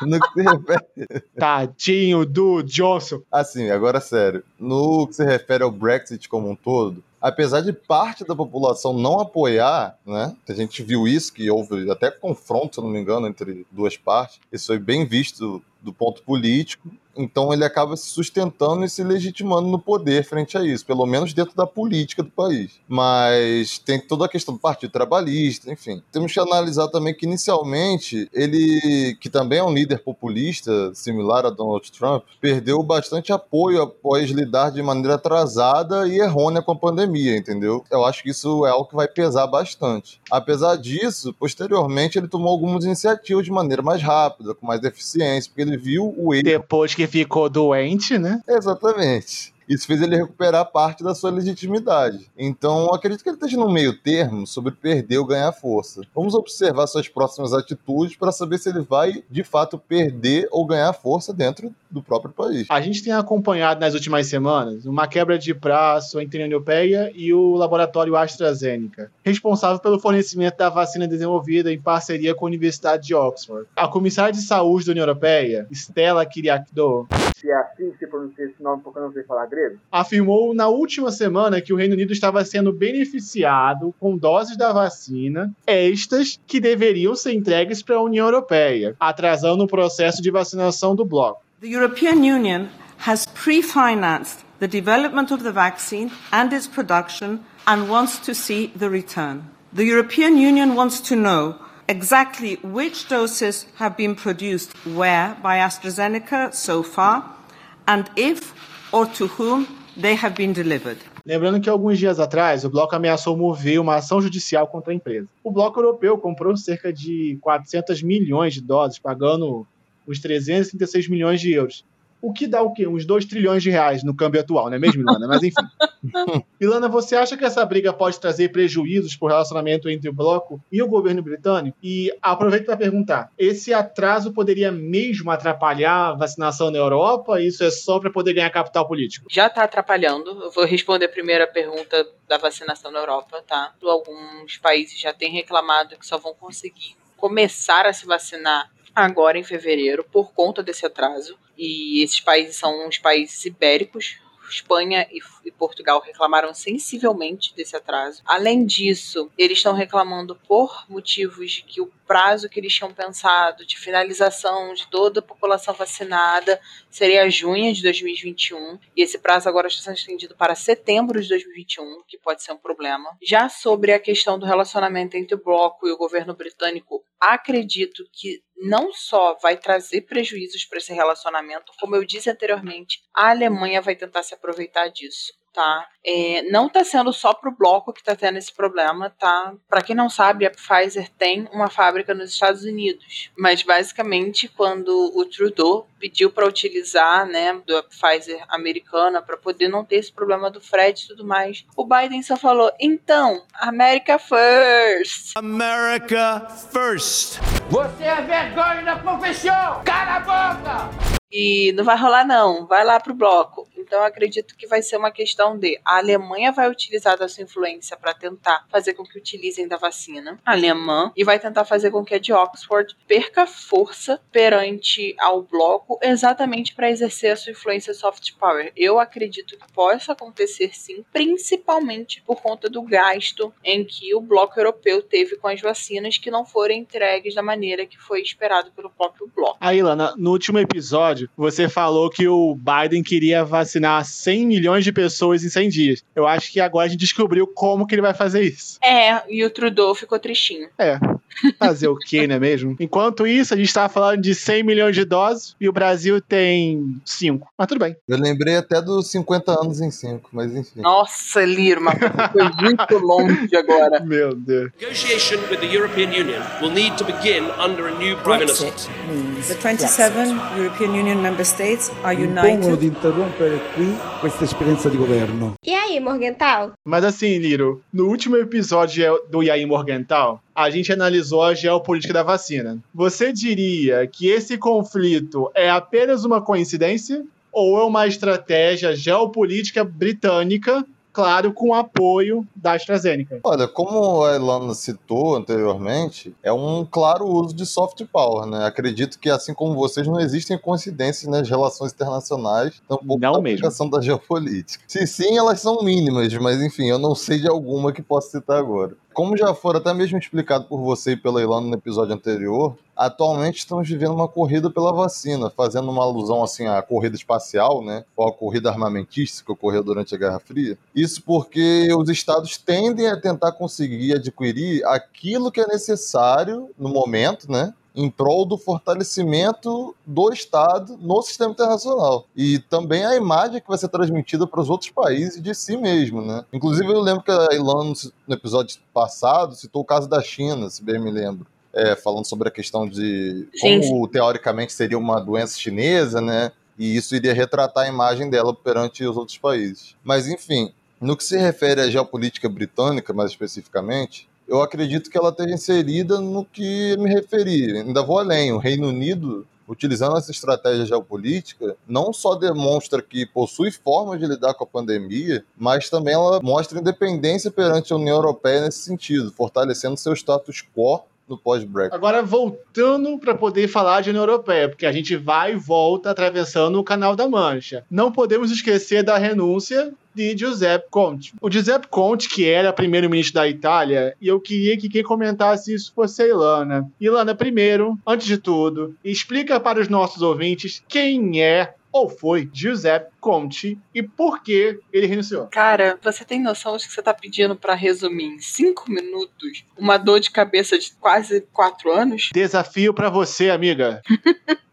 no que se refere, Tadinho do Johnson. assim, agora sério, no que se refere ao Brexit como um todo, apesar de parte da população não apoiar, né? A gente viu isso, que houve até confronto, se não me engano, entre duas partes. Isso foi bem visto do ponto político. Então ele acaba se sustentando e se legitimando no poder frente a isso, pelo menos dentro da política do país. Mas tem toda a questão do Partido Trabalhista, enfim. Temos que analisar também que inicialmente ele, que também é um líder populista, similar a Donald Trump, perdeu bastante apoio após lidar de maneira atrasada e errônea com a pandemia, entendeu? Eu acho que isso é algo que vai pesar bastante. Apesar disso, posteriormente ele tomou algumas iniciativas de maneira mais rápida, com mais eficiência, porque ele viu o erro Depois que ficou doente, né? Exatamente. Isso fez ele recuperar parte da sua legitimidade. Então, acredito que ele esteja no meio termo sobre perder ou ganhar força. Vamos observar suas próximas atitudes para saber se ele vai, de fato, perder ou ganhar força dentro do próprio país. A gente tem acompanhado nas últimas semanas uma quebra de braço entre a União Europeia e o laboratório AstraZeneca, responsável pelo fornecimento da vacina desenvolvida em parceria com a Universidade de Oxford. A comissária de saúde da União Europeia, Stella Kyriakides, se é assim que se pronuncia esse nome porque eu não sei falar grego, afirmou na última semana que o Reino Unido estava sendo beneficiado com doses da vacina, estas que deveriam ser entregues para a União Europeia, atrasando o processo de vacinação do bloco. The European Union has pre-financed the development of the vaccine and its production and wants to see the return. The European Union wants to know exactly which doses have been produced where by AstraZeneca so far and if or to whom they have been delivered. Lembrando que alguns dias atrás o bloco ameaçou mover uma ação judicial contra a empresa. O bloco europeu comprou cerca de 400 milhões de doses, pagando os 336 milhões de euros. O que dá o quê? Uns 2 trilhões de reais no câmbio atual, não é mesmo, Ilana? Mas enfim. Ilana, você acha que essa briga pode trazer prejuízos para o relacionamento entre o bloco e o governo britânico? E aproveito para perguntar: esse atraso poderia mesmo atrapalhar a vacinação na Europa? Isso é só para poder ganhar capital político? Já está atrapalhando. Eu vou responder a primeira pergunta da vacinação na Europa, tá? Alguns países já têm reclamado que só vão conseguir começar a se vacinar agora em fevereiro por conta desse atraso. E esses países são os países ibéricos. Espanha e, e Portugal reclamaram sensivelmente desse atraso. Além disso, eles estão reclamando por motivos de que o prazo que eles tinham pensado de finalização de toda a população vacinada seria junho de 2021 e esse prazo agora está sendo estendido para setembro de 2021, que pode ser um problema. Já sobre a questão do relacionamento entre o bloco e o governo britânico, acredito que não só vai trazer prejuízos para esse relacionamento, como eu disse anteriormente, a Alemanha vai tentar se aproveitar disso tá? É, não tá sendo só pro bloco que tá tendo esse problema, tá? Para quem não sabe, a Pfizer tem uma fábrica nos Estados Unidos, mas basicamente quando o Trudeau pediu para utilizar, né, da Pfizer americana para poder não ter esse problema do frete e tudo mais, o Biden só falou: "Então, America first". America first. Você é vergonha da profissão! Cala a boca! E não vai rolar, não. Vai lá pro bloco. Então, acredito que vai ser uma questão de a Alemanha vai utilizar da sua influência para tentar fazer com que utilizem da vacina alemã e vai tentar fazer com que a de Oxford perca força perante ao bloco, exatamente para exercer a sua influência soft power. Eu acredito que possa acontecer sim, principalmente por conta do gasto em que o bloco europeu teve com as vacinas que não foram entregues da maneira que foi esperado pelo próprio bloco. Aí, Lana, no último episódio, você falou que o Biden queria vacinar 100 milhões de pessoas em 100 dias. Eu acho que agora a gente descobriu como que ele vai fazer isso. É, e o Trudeau ficou tristinho. É. Fazer o quê, não é mesmo? Enquanto isso, a gente tava falando de 100 milhões de doses e o Brasil tem 5. Mas tudo bem. Eu lembrei até dos 50 anos em 5, mas enfim. Nossa, Liro, mas foi muito longe agora. Meu Deus. Negotiation with the European Union will need to begin under a new Prime Minister. The 27 European Union member states are Impongono united di interrompere qui questa esperienza di governo. E aí, Morgental? Mas assim, Liro, no último episódio do Yair Morgental, a gente analisou a geopolítica da vacina. Você diria que esse conflito é apenas uma coincidência ou é uma estratégia geopolítica britânica, claro, com apoio da AstraZeneca? Olha, como a Elana citou anteriormente, é um claro uso de soft power, né? Acredito que, assim como vocês, não existem coincidências nas relações internacionais, tampouco Não na mesmo. aplicação da geopolítica. Se sim, elas são mínimas, mas enfim, eu não sei de alguma que possa citar agora. Como já for até mesmo explicado por você e pela Ilana no episódio anterior, atualmente estamos vivendo uma corrida pela vacina, fazendo uma alusão assim à corrida espacial, né? Ou à corrida armamentista que ocorreu durante a Guerra Fria. Isso porque os estados tendem a tentar conseguir adquirir aquilo que é necessário no momento, né? Em prol do fortalecimento do Estado no sistema internacional. E também a imagem que vai ser transmitida para os outros países de si mesmo, né? Inclusive, eu lembro que a Ilana, no episódio passado, citou o caso da China, se bem me lembro. É, falando sobre a questão de como teoricamente seria uma doença chinesa, né? E isso iria retratar a imagem dela perante os outros países. Mas, enfim, no que se refere à geopolítica britânica, mais especificamente, eu acredito que ela esteja inserida no que me referi. Ainda vou além. O Reino Unido, utilizando essa estratégia geopolítica, não só demonstra que possui formas de lidar com a pandemia, mas também ela mostra independência perante a União Europeia nesse sentido, fortalecendo seu status quo no pós-Brexit. Agora, voltando para poder falar de União Europeia, porque a gente vai e volta atravessando o Canal da Mancha. Não podemos esquecer da renúncia de Giuseppe Conte. O Giuseppe Conte, que era primeiro-ministro da Itália, e eu queria que quem comentasse isso fosse a Ilana. Ilana, primeiro, antes de tudo, explica para os nossos ouvintes quem é ou foi Giuseppe Conte e por que ele renunciou? Cara, você tem noção de que você tá pedindo para resumir em cinco minutos uma dor de cabeça de quase quatro anos? Desafio para você, amiga.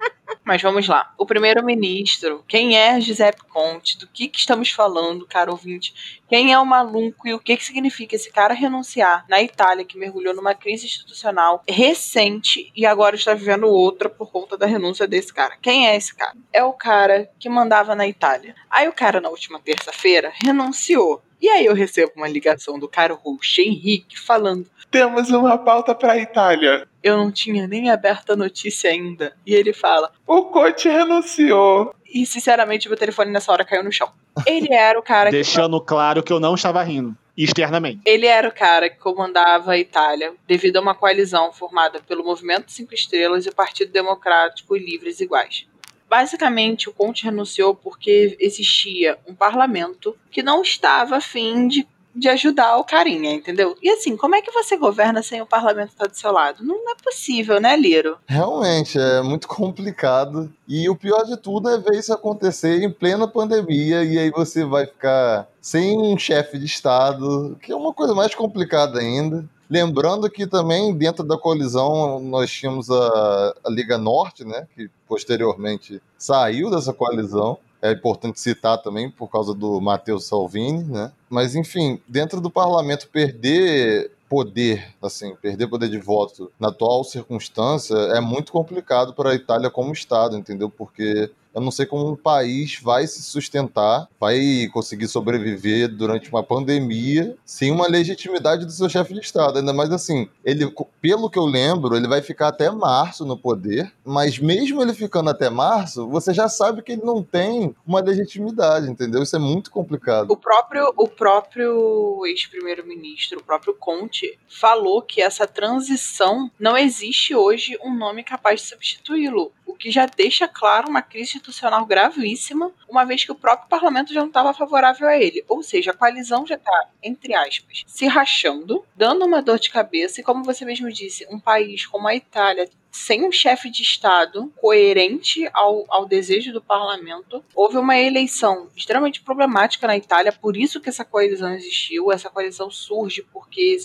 Mas vamos lá. O primeiro-ministro, quem é Giuseppe Conte? Do que, que estamos falando, caro ouvinte? Quem é o maluco e o que, que significa esse cara renunciar na Itália, que mergulhou numa crise institucional recente e agora está vivendo outra por conta da renúncia desse cara? Quem é esse cara? É o cara que mandava na Itália. Aí o cara, na última terça-feira, renunciou. E aí eu recebo uma ligação do cara Roche Henrique falando: Temos uma pauta para a Itália. Eu não tinha nem aberto a notícia ainda. E ele fala: O Conte renunciou. E sinceramente, meu telefone nessa hora caiu no chão. Ele era o cara que. Deixando claro que eu não estava rindo. Externamente. Ele era o cara que comandava a Itália devido a uma coalizão formada pelo Movimento Cinco Estrelas e o Partido Democrático e Livres Iguais. Basicamente, o Conte renunciou porque existia um parlamento que não estava afim de, de ajudar o carinha, entendeu? E assim, como é que você governa sem o parlamento estar do seu lado? Não é possível, né, Liro? Realmente, é muito complicado. E o pior de tudo é ver isso acontecer em plena pandemia e aí você vai ficar sem um chefe de Estado, que é uma coisa mais complicada ainda. Lembrando que também dentro da coalizão nós tínhamos a, a Liga Norte, né, que posteriormente saiu dessa coalizão. É importante citar também por causa do Matteo Salvini, né? Mas enfim, dentro do parlamento perder poder, assim, perder poder de voto na atual circunstância é muito complicado para a Itália como Estado, entendeu? Porque eu não sei como um país vai se sustentar, vai conseguir sobreviver durante uma pandemia sem uma legitimidade do seu chefe de Estado. Ainda mais assim, ele, pelo que eu lembro, ele vai ficar até março no poder, mas mesmo ele ficando até março, você já sabe que ele não tem uma legitimidade, entendeu? Isso é muito complicado. O próprio, o próprio ex-primeiro-ministro, o próprio Conte, falou que essa transição não existe hoje um nome capaz de substituí-lo o que já deixa claro uma crise institucional gravíssima, uma vez que o próprio parlamento já não estava favorável a ele. Ou seja, a coalizão já está, entre aspas, se rachando, dando uma dor de cabeça, e como você mesmo disse, um país como a Itália sem um chefe de Estado coerente ao, ao desejo do parlamento. Houve uma eleição extremamente problemática na Itália, por isso que essa coalizão existiu. Essa coalizão surge porque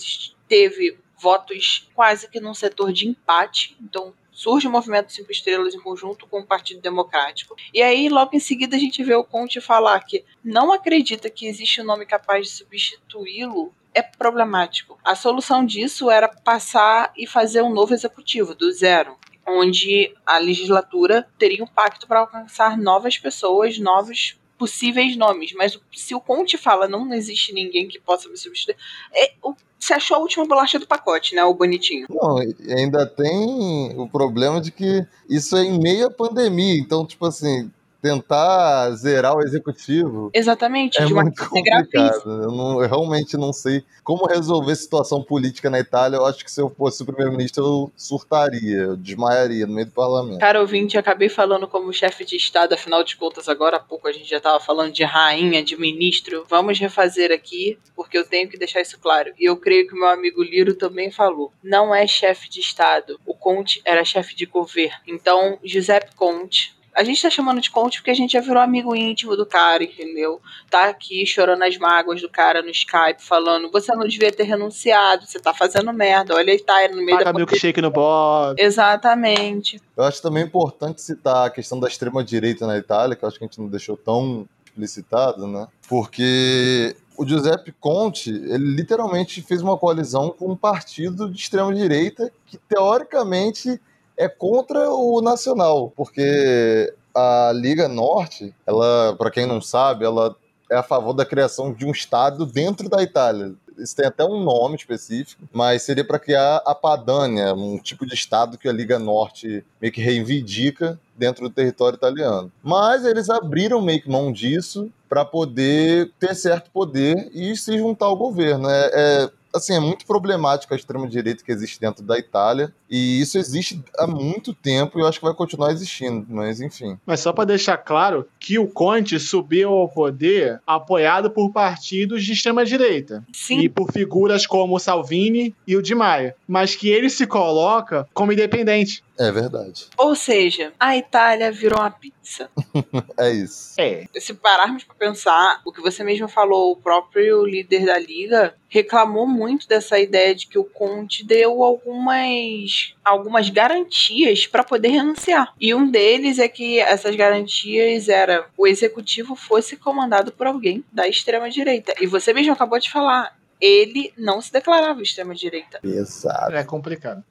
teve votos quase que num setor de empate. Então, surge o movimento Cinco Estrelas em conjunto com o Partido Democrático. E aí, logo em seguida, a gente vê o Conte falar que não acredita que existe um nome capaz de substituí-lo é problemático. A solução disso era passar e fazer um novo executivo, do zero, onde a legislatura teria um pacto para alcançar novas pessoas, novos possíveis nomes. Mas se o Conte fala não existe ninguém que possa me substituir, é, o você achou a última bolacha do pacote, né? O bonitinho. Não, ainda tem o problema de que isso é em meio à pandemia. Então, tipo assim, tentar zerar o executivo. Exatamente, é muito complicado. Eu, não, eu, realmente não sei como resolver a situação política na Itália. Eu acho que se eu fosse o primeiro-ministro, eu surtaria, eu desmaiaria no meio do parlamento. Cara, ouvinte, acabei falando como chefe de Estado, afinal de contas, agora há pouco a gente já estava falando de rainha, de ministro. Vamos refazer aqui, porque eu tenho que deixar isso claro. E eu creio que o meu amigo Liro também falou. Não é chefe de Estado. O Conte era chefe de governo. Então, Giuseppe Conte a gente tá chamando de Conte porque a gente já virou amigo íntimo do cara, entendeu? Tá aqui chorando as mágoas do cara no Skype, falando: você não devia ter renunciado, você tá fazendo merda, olha aí, tá no meio Paga da. milkshake no Bob. Exatamente. Eu acho também importante citar a questão da extrema-direita na Itália, que eu acho que a gente não deixou tão explicitado, né? Porque o Giuseppe Conte, ele literalmente fez uma coalizão com um partido de extrema-direita que, teoricamente, é contra o nacional, porque a Liga Norte, ela, para quem não sabe, ela é a favor da criação de um estado dentro da Itália. Isso tem até um nome específico, mas seria para criar a Padânia, um tipo de estado que a Liga Norte meio que reivindica dentro do território italiano. Mas eles abriram meio que mão disso para poder ter certo poder e se juntar ao governo. É, é assim, é muito problemática a extrema-direita que existe dentro da Itália. E isso existe há muito tempo e eu acho que vai continuar existindo, mas enfim. Mas só para deixar claro que o Conte subiu ao poder apoiado por partidos de extrema-direita. E por figuras como o Salvini e o Di Maia. Mas que ele se coloca como independente. É verdade. Ou seja, a Itália virou uma pizza. é isso. É. Se pararmos para pensar, o que você mesmo falou, o próprio líder da liga reclamou muito dessa ideia de que o Conte deu algumas algumas garantias para poder renunciar. E um deles é que essas garantias era o executivo fosse comandado por alguém da extrema direita. E você mesmo acabou de falar, ele não se declarava extrema direita. Exato. É complicado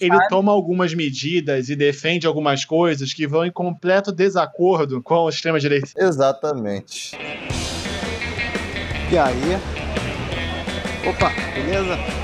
ele toma algumas medidas e defende algumas coisas que vão em completo desacordo com o extrema-direita. Exatamente. E aí? Opa, beleza?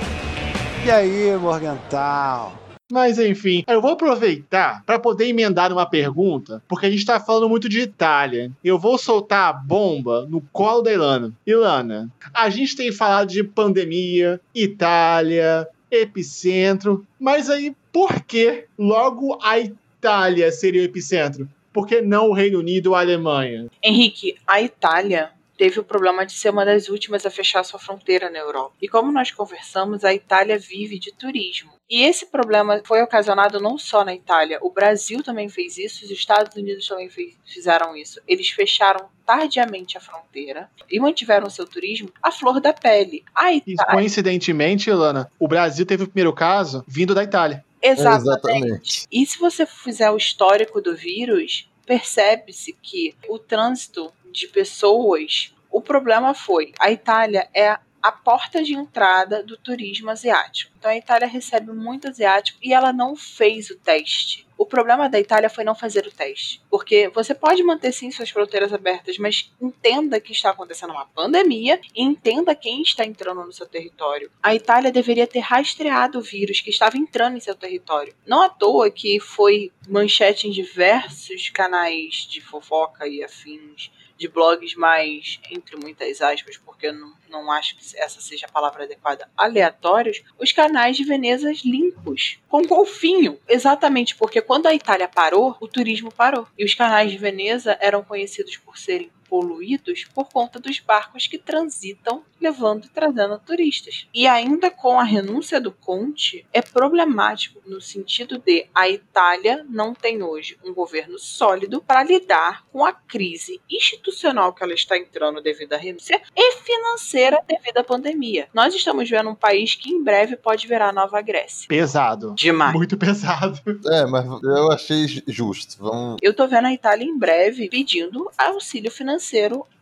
E aí, Morgental? Mas enfim, eu vou aproveitar para poder emendar uma pergunta, porque a gente está falando muito de Itália. Eu vou soltar a bomba no colo da Ilana. Ilana, a gente tem falado de pandemia, Itália, epicentro. Mas aí, por que logo a Itália seria o epicentro? Por que não o Reino Unido ou a Alemanha? Henrique, a Itália teve o problema de ser uma das últimas a fechar sua fronteira na Europa. E como nós conversamos, a Itália vive de turismo. E esse problema foi ocasionado não só na Itália, o Brasil também fez isso, os Estados Unidos também fez, fizeram isso. Eles fecharam tardiamente a fronteira e mantiveram seu turismo à flor da pele. A Itália... E coincidentemente, Ilana, o Brasil teve o primeiro caso vindo da Itália. Exatamente. Exatamente. E se você fizer o histórico do vírus, percebe-se que o trânsito de pessoas, o problema foi a Itália é a porta de entrada do turismo asiático. Então a Itália recebe muito asiático e ela não fez o teste. O problema da Itália foi não fazer o teste. Porque você pode manter sim suas fronteiras abertas, mas entenda que está acontecendo uma pandemia e entenda quem está entrando no seu território. A Itália deveria ter rastreado o vírus que estava entrando em seu território. Não à toa que foi manchete em diversos canais de fofoca e afins de blogs mais, entre muitas aspas, porque eu não, não acho que essa seja a palavra adequada, aleatórios, os canais de Venezas limpos, com golfinho. Exatamente porque quando a Itália parou, o turismo parou. E os canais de Veneza eram conhecidos por serem poluídos por conta dos barcos que transitam levando e trazendo turistas. E ainda com a renúncia do Conte, é problemático no sentido de a Itália não tem hoje um governo sólido para lidar com a crise institucional que ela está entrando devido à renúncia e financeira devido à pandemia. Nós estamos vendo um país que em breve pode virar Nova Grécia. Pesado. Demais. Muito pesado. É, mas eu achei justo. Vamos... Eu tô vendo a Itália em breve pedindo auxílio financeiro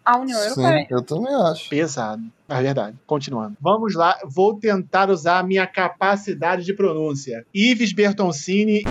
à União Sim, Europeia. eu também acho. Pesado. É verdade. Continuando. Vamos lá. Vou tentar usar a minha capacidade de pronúncia. Ives Bertoncini.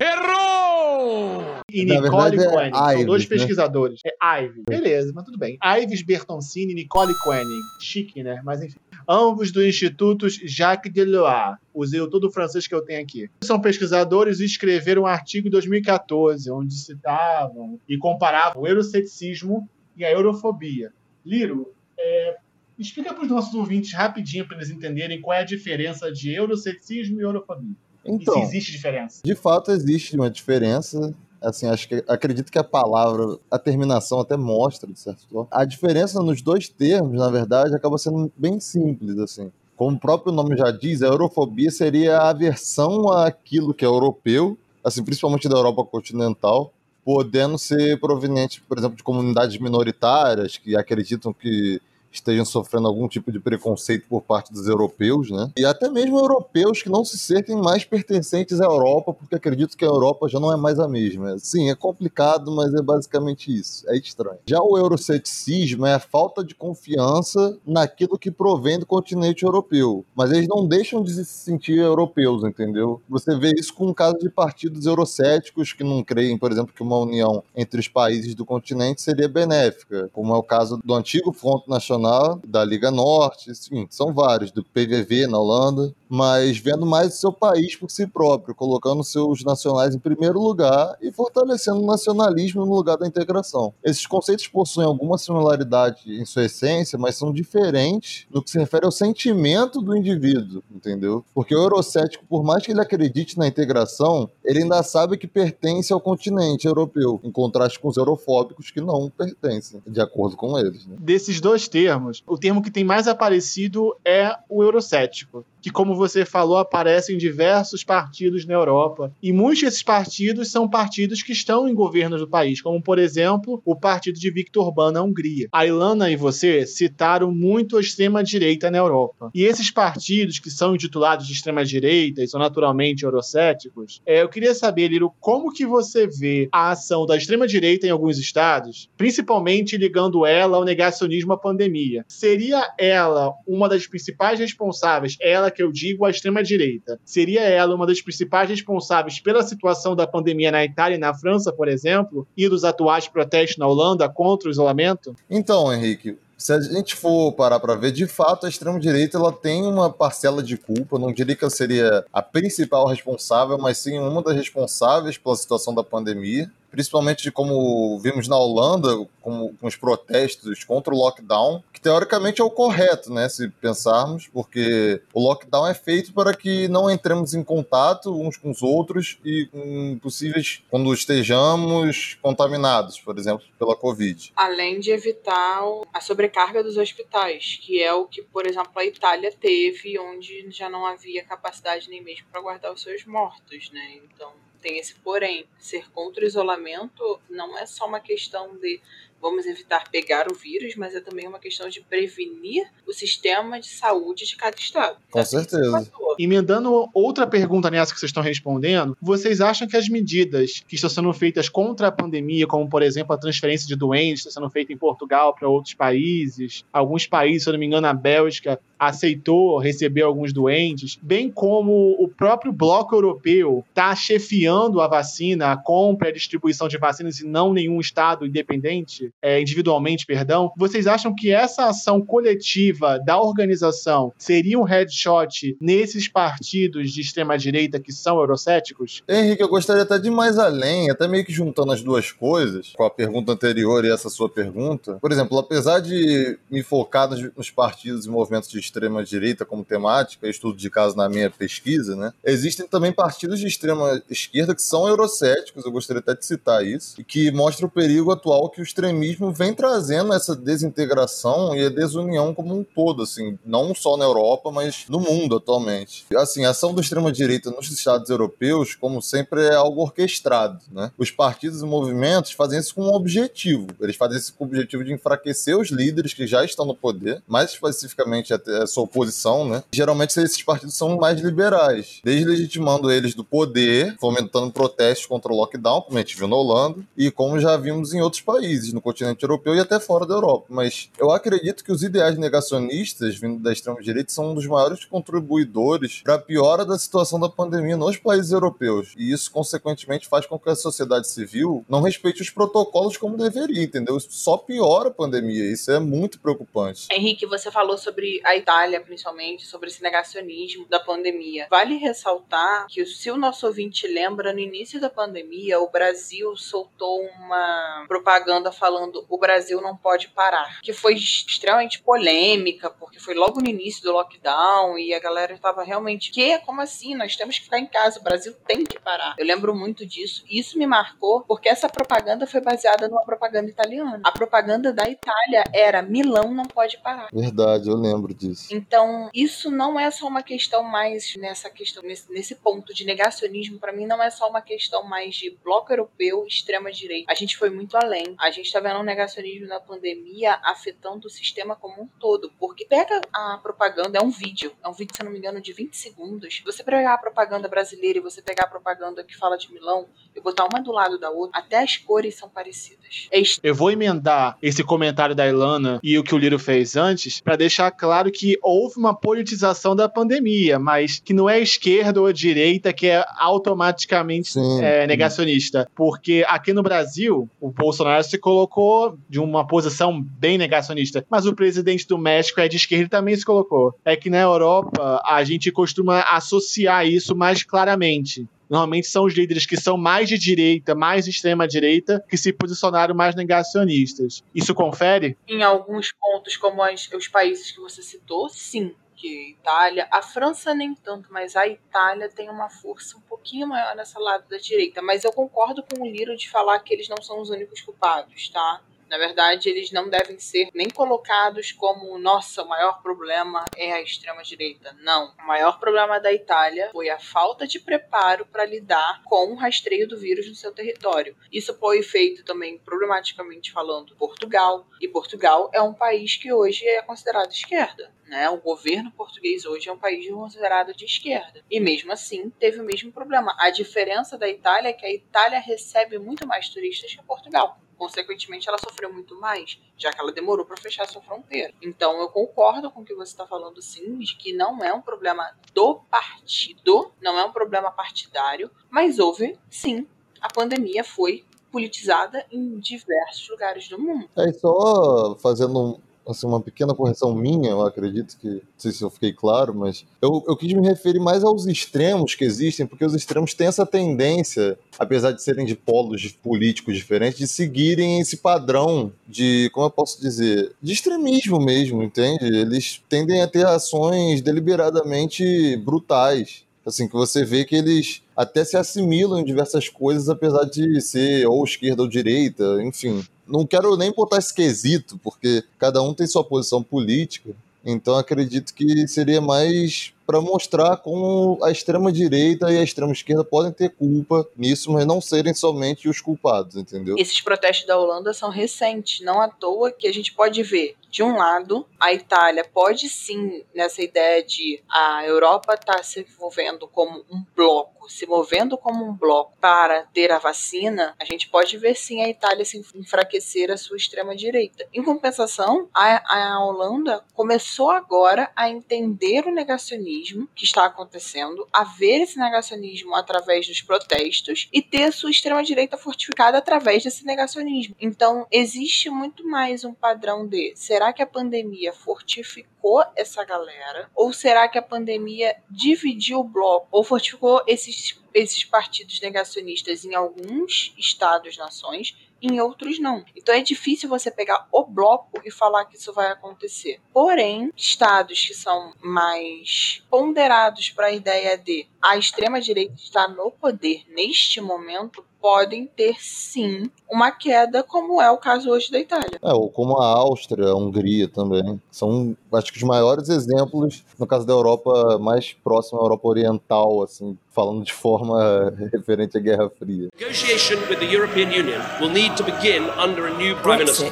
Errou! E Na Nicole verdade é Koenig. São Ives, dois né? pesquisadores. É Ives. Beleza, mas tudo bem. Ives Bertoncini e Nicole Koenig. Chique, né? Mas enfim. Ambos do Instituto Jacques Deloire. Usei o todo francês que eu tenho aqui. São pesquisadores e escreveram um artigo em 2014, onde citavam e comparavam o euroceticismo e a eurofobia. Liro, é, explica para os nossos ouvintes rapidinho para eles entenderem qual é a diferença de euroceticismo e eurofobia. e Então, se existe diferença. de fato existe uma diferença. Assim, acho que acredito que a palavra, a terminação até mostra, de certo modo. A diferença nos dois termos, na verdade, acaba sendo bem simples, assim. Como o próprio nome já diz, a eurofobia seria a aversão àquilo que é europeu, assim, principalmente da Europa continental, podendo ser proveniente, por exemplo, de comunidades minoritárias que acreditam que estejam sofrendo algum tipo de preconceito por parte dos europeus, né? E até mesmo europeus que não se sentem mais pertencentes à Europa, porque acredito que a Europa já não é mais a mesma. Sim, é complicado, mas é basicamente isso. É estranho. Já o euroceticismo é a falta de confiança naquilo que provém do continente europeu. Mas eles não deixam de se sentir europeus, entendeu? Você vê isso com o caso de partidos eurocéticos que não creem, por exemplo, que uma união entre os países do continente seria benéfica, como é o caso do antigo Front Nacional, da Liga Norte, sim, são vários, do PVV na Holanda, mas vendo mais o seu país por si próprio, colocando seus nacionais em primeiro lugar e fortalecendo o nacionalismo no lugar da integração. Esses conceitos possuem alguma similaridade em sua essência, mas são diferentes no que se refere ao sentimento do indivíduo, entendeu? Porque o eurocético, por mais que ele acredite na integração, ele ainda sabe que pertence ao continente europeu, em contraste com os eurofóbicos que não pertencem, de acordo com eles. Né? Desses dois termos, o termo que tem mais aparecido é o eurocético que, como você falou, aparece em diversos partidos na Europa. E muitos desses partidos são partidos que estão em governos do país, como, por exemplo, o partido de Viktor Orbán na Hungria. A Ilana e você citaram muito a extrema-direita na Europa. E esses partidos, que são intitulados de extrema-direita e são naturalmente eurocéticos, é, eu queria saber, Liro, como que você vê a ação da extrema-direita em alguns estados, principalmente ligando ela ao negacionismo à pandemia? Seria ela uma das principais responsáveis, ela que eu digo a extrema-direita. Seria ela uma das principais responsáveis pela situação da pandemia na Itália e na França, por exemplo, e dos atuais protestos na Holanda contra o isolamento? Então, Henrique, se a gente for parar para ver, de fato, a extrema-direita ela tem uma parcela de culpa. Não diria que ela seria a principal responsável, mas sim uma das responsáveis pela situação da pandemia principalmente de como vimos na Holanda, com, com, os protestos contra o lockdown, que teoricamente é o correto, né, se pensarmos, porque o lockdown é feito para que não entremos em contato uns com os outros e com possíveis quando estejamos contaminados, por exemplo, pela Covid. Além de evitar a sobrecarga dos hospitais, que é o que, por exemplo, a Itália teve, onde já não havia capacidade nem mesmo para guardar os seus mortos, né? Então, tem esse porém. Ser contra o isolamento não é só uma questão de vamos evitar pegar o vírus, mas é também uma questão de prevenir o sistema de saúde de cada estado. Com certeza. Emendando outra pergunta nessa que vocês estão respondendo, vocês acham que as medidas que estão sendo feitas contra a pandemia, como por exemplo a transferência de doentes, está sendo feita em Portugal para outros países, alguns países, se eu não me engano, a Bélgica aceitou receber alguns doentes, bem como o próprio bloco europeu está chefiando a vacina, a compra e a distribuição de vacinas e não nenhum estado independente, é, individualmente, perdão. Vocês acham que essa ação coletiva da organização seria um headshot nesses partidos de extrema direita que são eurocéticos? Henrique, eu gostaria até de mais além, até meio que juntando as duas coisas, com a pergunta anterior e essa sua pergunta. Por exemplo, apesar de me focar nos, nos partidos e movimentos de extrema direita como temática, estudo de caso na minha pesquisa, né? Existem também partidos de extrema esquerda que são eurocéticos, eu gostaria até de citar isso, e que mostra o perigo atual que o extremismo vem trazendo essa desintegração e a desunião como um todo, assim, não só na Europa, mas no mundo atualmente. Assim, a ação da extrema direita nos estados europeus, como sempre, é algo orquestrado, né? Os partidos e movimentos fazem isso com um objetivo. Eles fazem isso com o objetivo de enfraquecer os líderes que já estão no poder, mais especificamente até a sua oposição, né? Geralmente esses partidos são mais liberais, deslegitimando eles do poder, fomentando protestos contra o lockdown, como a gente viu na Holanda, e como já vimos em outros países, no continente europeu e até fora da Europa. Mas eu acredito que os ideais negacionistas vindo da extrema-direita são um dos maiores contribuidores para a piora da situação da pandemia nos países europeus. E isso, consequentemente, faz com que a sociedade civil não respeite os protocolos como deveria, entendeu? Isso só piora a pandemia. Isso é muito preocupante. Henrique, você falou sobre a Itália, principalmente, sobre esse negacionismo da pandemia. Vale ressaltar que, se o nosso ouvinte lembra, no início da pandemia, o Brasil soltou uma propaganda falando o Brasil não pode parar, que foi extremamente polêmica, porque foi logo no início do lockdown e a galera estava realmente que como assim? Nós temos que ficar em casa, o Brasil tem que parar. Eu lembro muito disso. E isso me marcou porque essa propaganda foi baseada numa propaganda italiana. A propaganda da Itália era Milão não pode parar. Verdade, eu lembro disso. Então, isso não é só uma questão mais nessa questão, nesse, nesse ponto de negacionismo, para mim não é só uma questão mais de bloco europeu, extrema direita. A gente foi muito além. A gente tá vendo um negacionismo na pandemia afetando o sistema como um todo. Porque pega a propaganda, é um vídeo, é um vídeo, se eu não me engano, de 20 segundos. Você pegar a propaganda brasileira e você pegar a propaganda que fala de Milão e botar uma do lado da outra, até as cores são parecidas. É Eu vou emendar esse comentário da Ilana e o que o Liro fez antes para deixar claro que houve uma politização da pandemia, mas que não é esquerda ou direita que é automaticamente é, negacionista. Porque aqui no Brasil, o Bolsonaro se colocou de uma posição bem negacionista, mas o presidente do México é de esquerda e também se colocou. É que na Europa a gente costuma associar isso mais claramente. Normalmente são os líderes que são mais de direita, mais extrema direita, que se posicionaram mais negacionistas. Isso confere? Em alguns pontos, como as- os países que você citou, sim. Que Itália, a França nem tanto, mas a Itália tem uma força um pouquinho maior nessa lado da direita. Mas eu concordo com o Liro de falar que eles não são os únicos culpados, tá? Na verdade, eles não devem ser nem colocados como, nossa, o maior problema é a extrema-direita. Não. O maior problema da Itália foi a falta de preparo para lidar com o rastreio do vírus no seu território. Isso foi feito também, problematicamente falando, Portugal. E Portugal é um país que hoje é considerado esquerda. Né? O governo português hoje é um país considerado de esquerda. E mesmo assim, teve o mesmo problema. A diferença da Itália é que a Itália recebe muito mais turistas que Portugal. Consequentemente, ela sofreu muito mais, já que ela demorou para fechar sua fronteira. Então, eu concordo com o que você está falando, sim, de que não é um problema do partido, não é um problema partidário, mas houve, sim, a pandemia foi politizada em diversos lugares do mundo. É, só fazendo assim, uma pequena correção minha, eu acredito que, não sei se eu fiquei claro, mas eu, eu quis me referir mais aos extremos que existem, porque os extremos têm essa tendência, apesar de serem de polos políticos diferentes, de seguirem esse padrão de, como eu posso dizer, de extremismo mesmo, entende? Eles tendem a ter ações deliberadamente brutais. Assim, que você vê que eles até se assimilam em diversas coisas, apesar de ser ou esquerda ou direita, enfim. Não quero nem botar esse quesito, porque cada um tem sua posição política. Então acredito que seria mais para mostrar como a extrema direita e a extrema esquerda podem ter culpa nisso, mas não serem somente os culpados, entendeu? Esses protestos da Holanda são recentes, não à toa que a gente pode ver. De um lado, a Itália pode sim, nessa ideia de a Europa está se movendo como um bloco, se movendo como um bloco para ter a vacina, a gente pode ver sim a Itália se enfraquecer a sua extrema-direita. Em compensação, a, a Holanda começou agora a entender o negacionismo que está acontecendo, a ver esse negacionismo através dos protestos e ter sua extrema-direita fortificada através desse negacionismo. Então, existe muito mais um padrão de será que a pandemia fortificou essa galera? Ou será que a pandemia dividiu o bloco? Ou fortificou esses, esses partidos negacionistas em alguns estados, nações, em outros não. Então é difícil você pegar o bloco e falar que isso vai acontecer. Porém, estados que são mais ponderados para a ideia de a extrema direita está no poder neste momento podem ter sim uma queda, como é o caso hoje da Itália. É, ou como a Áustria, a Hungria também. São, acho que, os maiores exemplos, no caso da Europa mais próxima à Europa Oriental, assim, falando de forma referente à Guerra Fria. Negotiation with the European Union will need to begin under a new Prime Minister.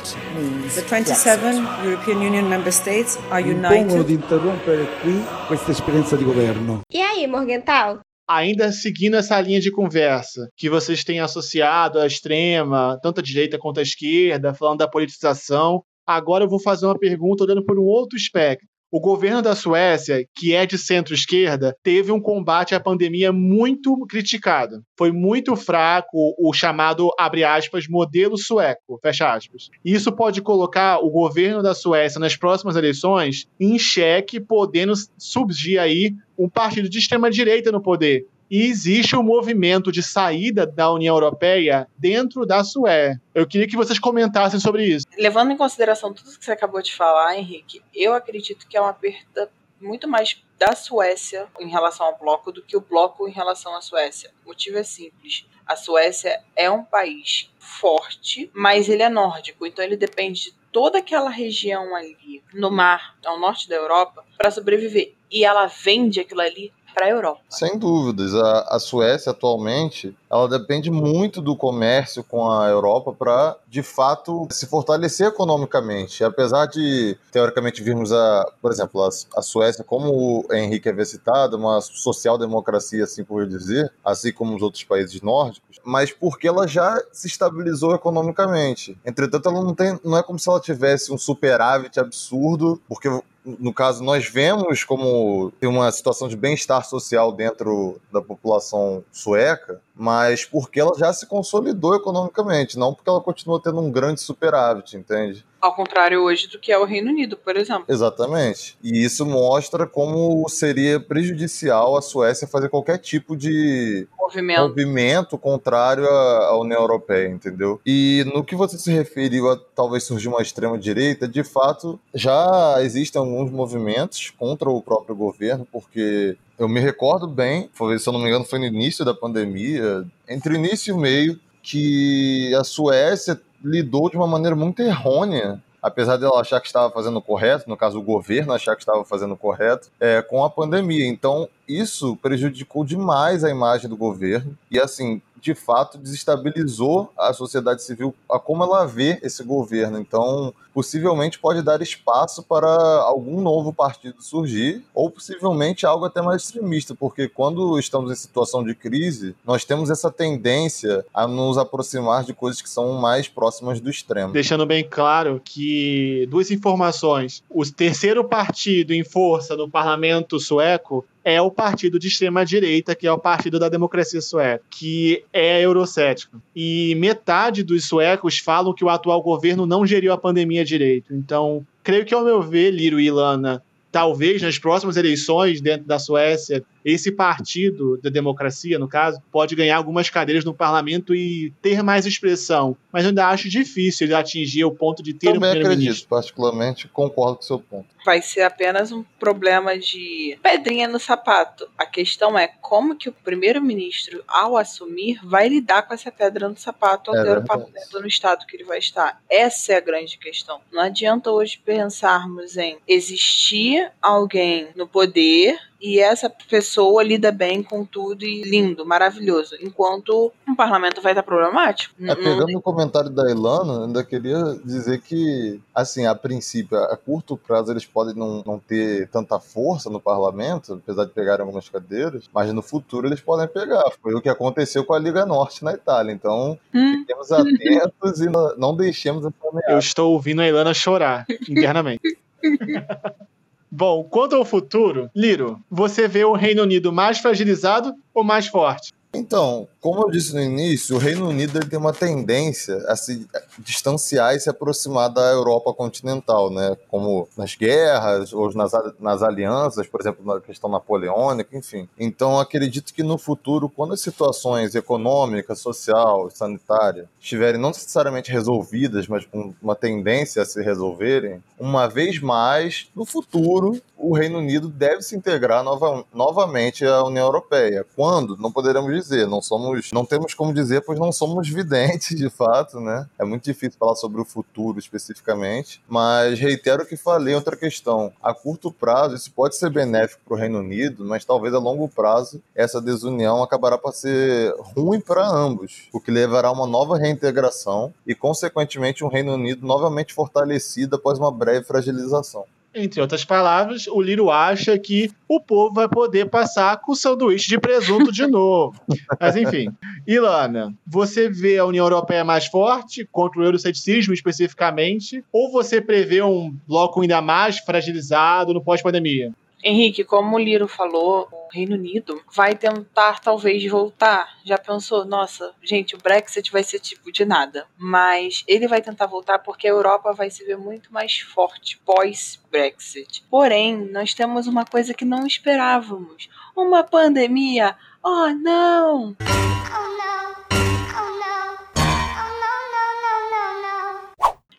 The 27 European Union member states are Impongono united di interrompere qui questa esperienza di governo. E aí, Morgental? Ainda seguindo essa linha de conversa que vocês têm associado à extrema, tanto a direita quanto a esquerda, falando da politização, agora eu vou fazer uma pergunta olhando por um outro espectro. O governo da Suécia, que é de centro-esquerda, teve um combate à pandemia muito criticado. Foi muito fraco o chamado, abre aspas, modelo sueco, fecha aspas. Isso pode colocar o governo da Suécia nas próximas eleições em xeque, podendo surgir aí um partido de extrema-direita no poder. E existe um movimento de saída da União Europeia dentro da Suécia. Eu queria que vocês comentassem sobre isso. Levando em consideração tudo que você acabou de falar, Henrique, eu acredito que é uma perda muito mais da Suécia em relação ao bloco do que o bloco em relação à Suécia. O motivo é simples. A Suécia é um país forte, mas ele é nórdico, então ele depende de toda aquela região ali no mar, ao norte da Europa, para sobreviver. E ela vende aquilo ali para a Europa. Sem dúvidas. A, a, Suécia atualmente ela depende muito do comércio com a Europa para, de fato, se fortalecer economicamente. Apesar de, teoricamente, virmos a, por exemplo, a, a Suécia, como o Henrique havia citado, uma social-democracia, assim por dizer, assim como os outros países nórdicos, mas porque ela já se estabilizou economicamente. Entretanto, ela não, tem, não é como se ela tivesse um superávit absurdo, porque no caso, nós vemos como tem uma situação de bem-estar social dentro da população sueca, mas porque ela já se consolidou economicamente, não porque ela continua tendo um grande superávit, entende? Ao contrário hoje do que é o Reino Unido, por exemplo. Exatamente. E isso mostra como seria prejudicial a Suécia fazer qualquer tipo de movimento, movimento contrário à União Europeia, entendeu? E no que você se referiu a talvez surgir uma extrema-direita, de fato, já existem alguns movimentos contra o próprio governo, porque eu me recordo bem, foi, se eu não me engano, foi no início da pandemia, entre início e o meio, que a Suécia lidou de uma maneira muito errônea apesar dela achar que estava fazendo correto, no caso o governo achar que estava fazendo correto, é, com a pandemia. Então, isso prejudicou demais a imagem do governo. E, assim, de fato desestabilizou a sociedade civil, a como ela vê esse governo. Então, possivelmente pode dar espaço para algum novo partido surgir, ou possivelmente algo até mais extremista, porque quando estamos em situação de crise, nós temos essa tendência a nos aproximar de coisas que são mais próximas do extremo. Deixando bem claro que duas informações: o terceiro partido em força no parlamento sueco é o partido de extrema direita, que é o Partido da Democracia Sueca, que é eurocético. E metade dos suecos falam que o atual governo não geriu a pandemia direito. Então, creio que, ao meu ver, Liro e Ilana, talvez nas próximas eleições dentro da Suécia, esse partido da democracia, no caso, pode ganhar algumas cadeiras no parlamento e ter mais expressão. Mas eu ainda acho difícil ele atingir o ponto de ter Também um acredito, particularmente, concordo com o seu ponto. Vai ser apenas um problema de pedrinha no sapato. A questão é como que o primeiro-ministro, ao assumir, vai lidar com essa pedra no sapato ao É ter o parlamento no estado que ele vai estar. Essa é a grande questão. Não adianta hoje pensarmos em existir alguém no poder e essa pessoa lida bem com tudo e lindo, maravilhoso, enquanto um parlamento vai estar problemático. É, pegando o comentário da Ilana, ainda queria dizer que, assim, a princípio, a curto prazo eles podem não, não ter tanta força no parlamento, apesar de pegarem algumas cadeiras, mas no futuro eles podem pegar. Foi o que aconteceu com a Liga Norte na Itália. Então, Hum. fiquemos atentos e não, não deixemos essa ameaça. Eu estou ouvindo a Ilana chorar internamente. Bom, quanto ao futuro, Liro, você vê o Reino Unido mais fragilizado ou mais forte? Então, como eu disse no início, o Reino Unido ele tem uma tendência a se distanciar e se aproximar da Europa continental, né? Como nas guerras ou nas, nas alianças, por exemplo, na questão napoleônica, enfim. Então, acredito que no futuro, quando as situações econômica, social, sanitária estiverem não necessariamente resolvidas, mas com uma tendência a se resolverem, uma vez mais, no futuro, o Reino Unido deve se integrar nova- novamente à União Europeia. Quando? Não poderemos dizer, não somos, não temos como dizer, pois não somos videntes de fato, né? É muito difícil falar sobre o futuro especificamente, mas reitero o que falei, outra questão. A curto prazo, isso pode ser benéfico para o Reino Unido, mas talvez a longo prazo essa desunião acabará por ser ruim para ambos, o que levará a uma nova reintegração e, consequentemente, um Reino Unido novamente fortalecido após uma breve fragilização. Entre outras palavras, o Liro acha que o povo vai poder passar com o sanduíche de presunto de novo. Mas enfim. Ilana, você vê a União Europeia mais forte contra o euroceticismo especificamente? Ou você prevê um bloco ainda mais fragilizado no pós-pandemia? Henrique, como o Liro falou, o Reino Unido vai tentar talvez voltar. Já pensou, nossa, gente, o Brexit vai ser tipo de nada. Mas ele vai tentar voltar porque a Europa vai se ver muito mais forte pós-Brexit. Porém, nós temos uma coisa que não esperávamos: uma pandemia. Oh, não!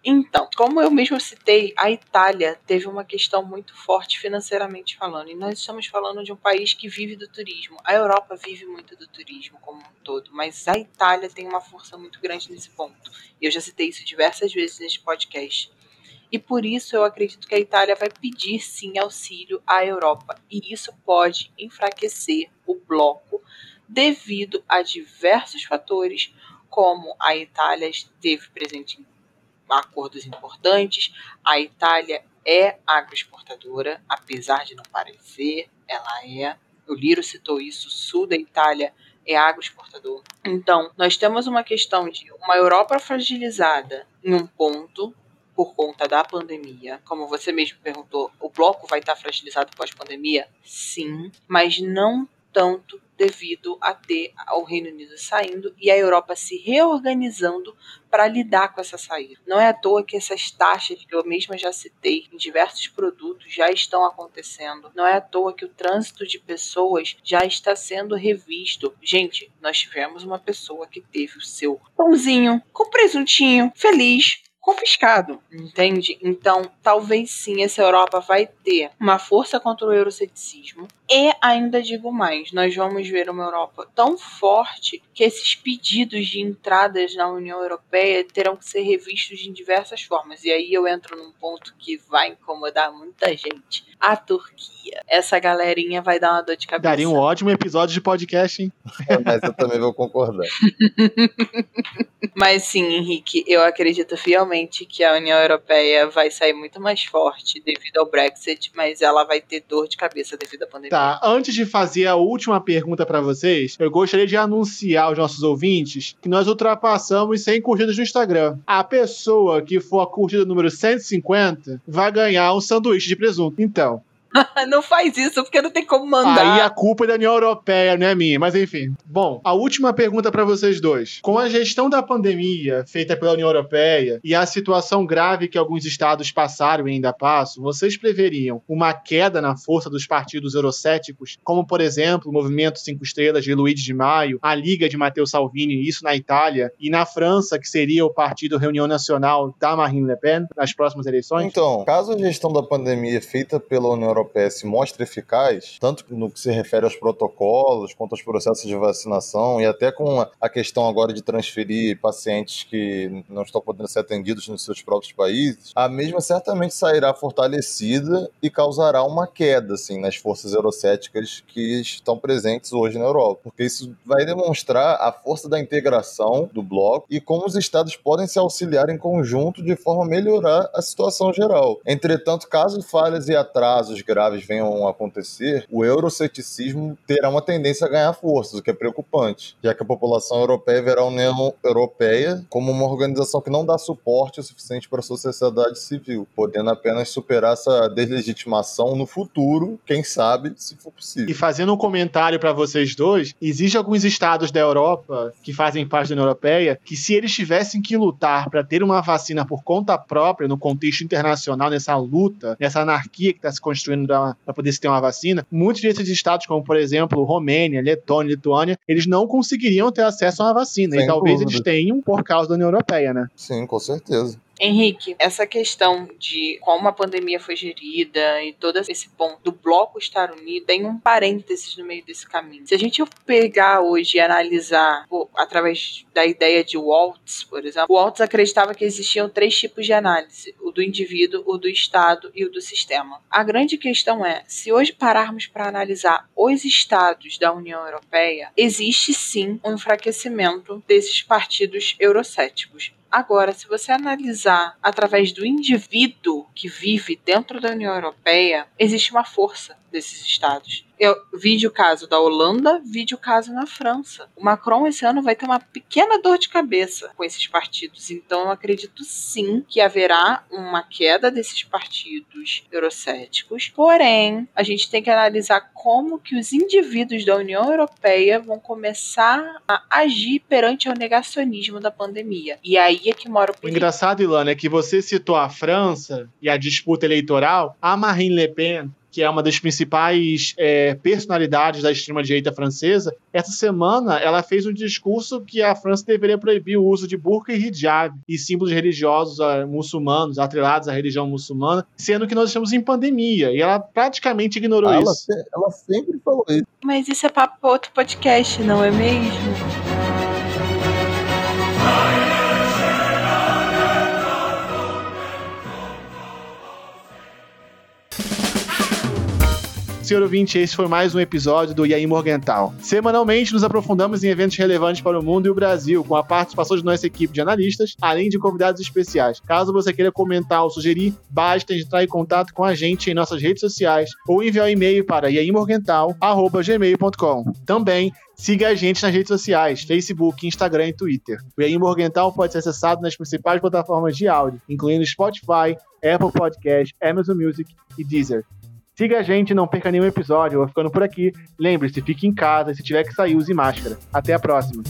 Então, como eu mesmo citei, a Itália teve uma questão muito forte financeiramente falando. E nós estamos falando de um país que vive do turismo. A Europa vive muito do turismo como um todo, mas a Itália tem uma força muito grande nesse ponto. E eu já citei isso diversas vezes neste podcast. E por isso eu acredito que a Itália vai pedir sim auxílio à Europa. E isso pode enfraquecer o bloco devido a diversos fatores, como a Itália esteve presente em acordos importantes, a Itália é agroexportadora, apesar de não parecer, ela é. O Liro citou isso, o sul da Itália é agroexportador. Então, nós temos uma questão de uma Europa fragilizada em um ponto por conta da pandemia. Como você mesmo perguntou, o bloco vai estar fragilizado pós-pandemia? Sim, mas não tanto devido a ter o Reino Unido saindo e a Europa se reorganizando para lidar com essa saída. Não é à toa que essas taxas que eu mesma já citei em diversos produtos já estão acontecendo. Não é à toa que o trânsito de pessoas já está sendo revisto. Gente, nós tivemos uma pessoa que teve o seu pãozinho com presuntinho feliz confiscado, entende? Então, talvez sim essa Europa vai ter uma força contra o euroceticismo. E ainda digo mais, nós vamos ver uma Europa tão forte que esses pedidos de entradas na União Europeia terão que ser revistos de diversas formas. E aí eu entro num ponto que vai incomodar muita gente. A Turquia. Essa galerinha vai dar uma dor de cabeça. Daria um ótimo episódio de podcast, hein? Mas eu também vou concordar. Mas sim, Henrique, eu acredito fielmente que a União Europeia vai sair muito mais forte devido ao Brexit, mas ela vai ter dor de cabeça devido à pandemia. Tá, antes de fazer a última pergunta para vocês, eu gostaria de anunciar aos nossos ouvintes que nós ultrapassamos 100 curtidas no Instagram. A pessoa que for a curtida número 150 vai ganhar um sanduíche de presunto. Então, não faz isso, porque não tem como mandar. Aí a culpa é da União Europeia, não é minha, mas enfim. Bom, a última pergunta para vocês dois. Com a gestão da pandemia feita pela União Europeia e a situação grave que alguns estados passaram e ainda passam, vocês preveriam uma queda na força dos partidos eurocéticos, como por exemplo o Movimento Cinco Estrelas de Luigi de Maio, a Liga de Matteo Salvini, isso na Itália, e na França, que seria o Partido Reunião Nacional da Marine Le Pen nas próximas eleições? Então, caso a gestão da pandemia feita pela União Europeia Mostra eficaz, tanto no que se refere aos protocolos, quanto aos processos de vacinação, e até com a questão agora de transferir pacientes que não estão podendo ser atendidos nos seus próprios países, a mesma certamente sairá fortalecida e causará uma queda assim, nas forças eurocéticas que estão presentes hoje na Europa. Porque isso vai demonstrar a força da integração do bloco e como os estados podem se auxiliar em conjunto de forma a melhorar a situação geral. Entretanto, caso falhas e atrasos graves venham a acontecer, o euroceticismo terá uma tendência a ganhar força, o que é preocupante, já que a população europeia verá a União Europeia como uma organização que não dá suporte o suficiente para a sociedade civil, podendo apenas superar essa deslegitimação no futuro, quem sabe, se for possível. E fazendo um comentário para vocês dois, existem alguns estados da Europa que fazem parte da União Europeia que se eles tivessem que lutar para ter uma vacina por conta própria no contexto internacional, nessa luta, nessa anarquia que está se construindo para poder se ter uma vacina, muitos desses estados, como por exemplo Romênia, Letônia, Lituânia, eles não conseguiriam ter acesso a uma vacina. Sem e talvez dúvida. eles tenham por causa da União Europeia, né? Sim, com certeza. Henrique, essa questão de como a pandemia foi gerida e todo esse ponto do bloco estar unido tem um parênteses no meio desse caminho. Se a gente pegar hoje e analisar pô, através da ideia de Waltz, por exemplo, Waltz acreditava que existiam três tipos de análise: o do indivíduo, o do Estado e o do sistema. A grande questão é, se hoje pararmos para analisar os estados da União Europeia, existe sim um enfraquecimento desses partidos eurocéticos. Agora, se você analisar através do indivíduo que vive dentro da União Europeia, existe uma força desses estados. Eu vi o caso da Holanda, vi o caso na França. O Macron esse ano vai ter uma pequena dor de cabeça com esses partidos. Então eu acredito sim que haverá uma queda desses partidos eurocéticos. Porém, a gente tem que analisar como que os indivíduos da União Europeia vão começar a agir perante o negacionismo da pandemia. E aí é que mora o O perigo. engraçado, Ilana, é que você citou a França e a disputa eleitoral. A Marine Le Pen que é uma das principais é, personalidades da extrema-direita francesa, essa semana ela fez um discurso que a França deveria proibir o uso de burca e hijab e símbolos religiosos uh, muçulmanos, atrelados à religião muçulmana, sendo que nós estamos em pandemia. E ela praticamente ignorou ela, isso. Ela sempre falou isso. Mas isso é papo para outro podcast, não é mesmo? Senhor ouvinte, esse foi mais um episódio do Iaí Morgental. Semanalmente nos aprofundamos em eventos relevantes para o mundo e o Brasil, com a participação de nossa equipe de analistas, além de convidados especiais. Caso você queira comentar ou sugerir, basta entrar em contato com a gente em nossas redes sociais ou enviar um e-mail para iaimorgental.gmail.com. Também Siga a gente nas redes sociais, Facebook, Instagram e Twitter. O Iaí Morgental pode ser acessado nas principais plataformas de áudio, incluindo Spotify, Apple Podcast, Amazon Music e Deezer. Siga a gente, não perca nenhum episódio. Eu vou ficando por aqui. Lembre-se, fique em casa e se tiver que sair, use máscara. Até a próxima.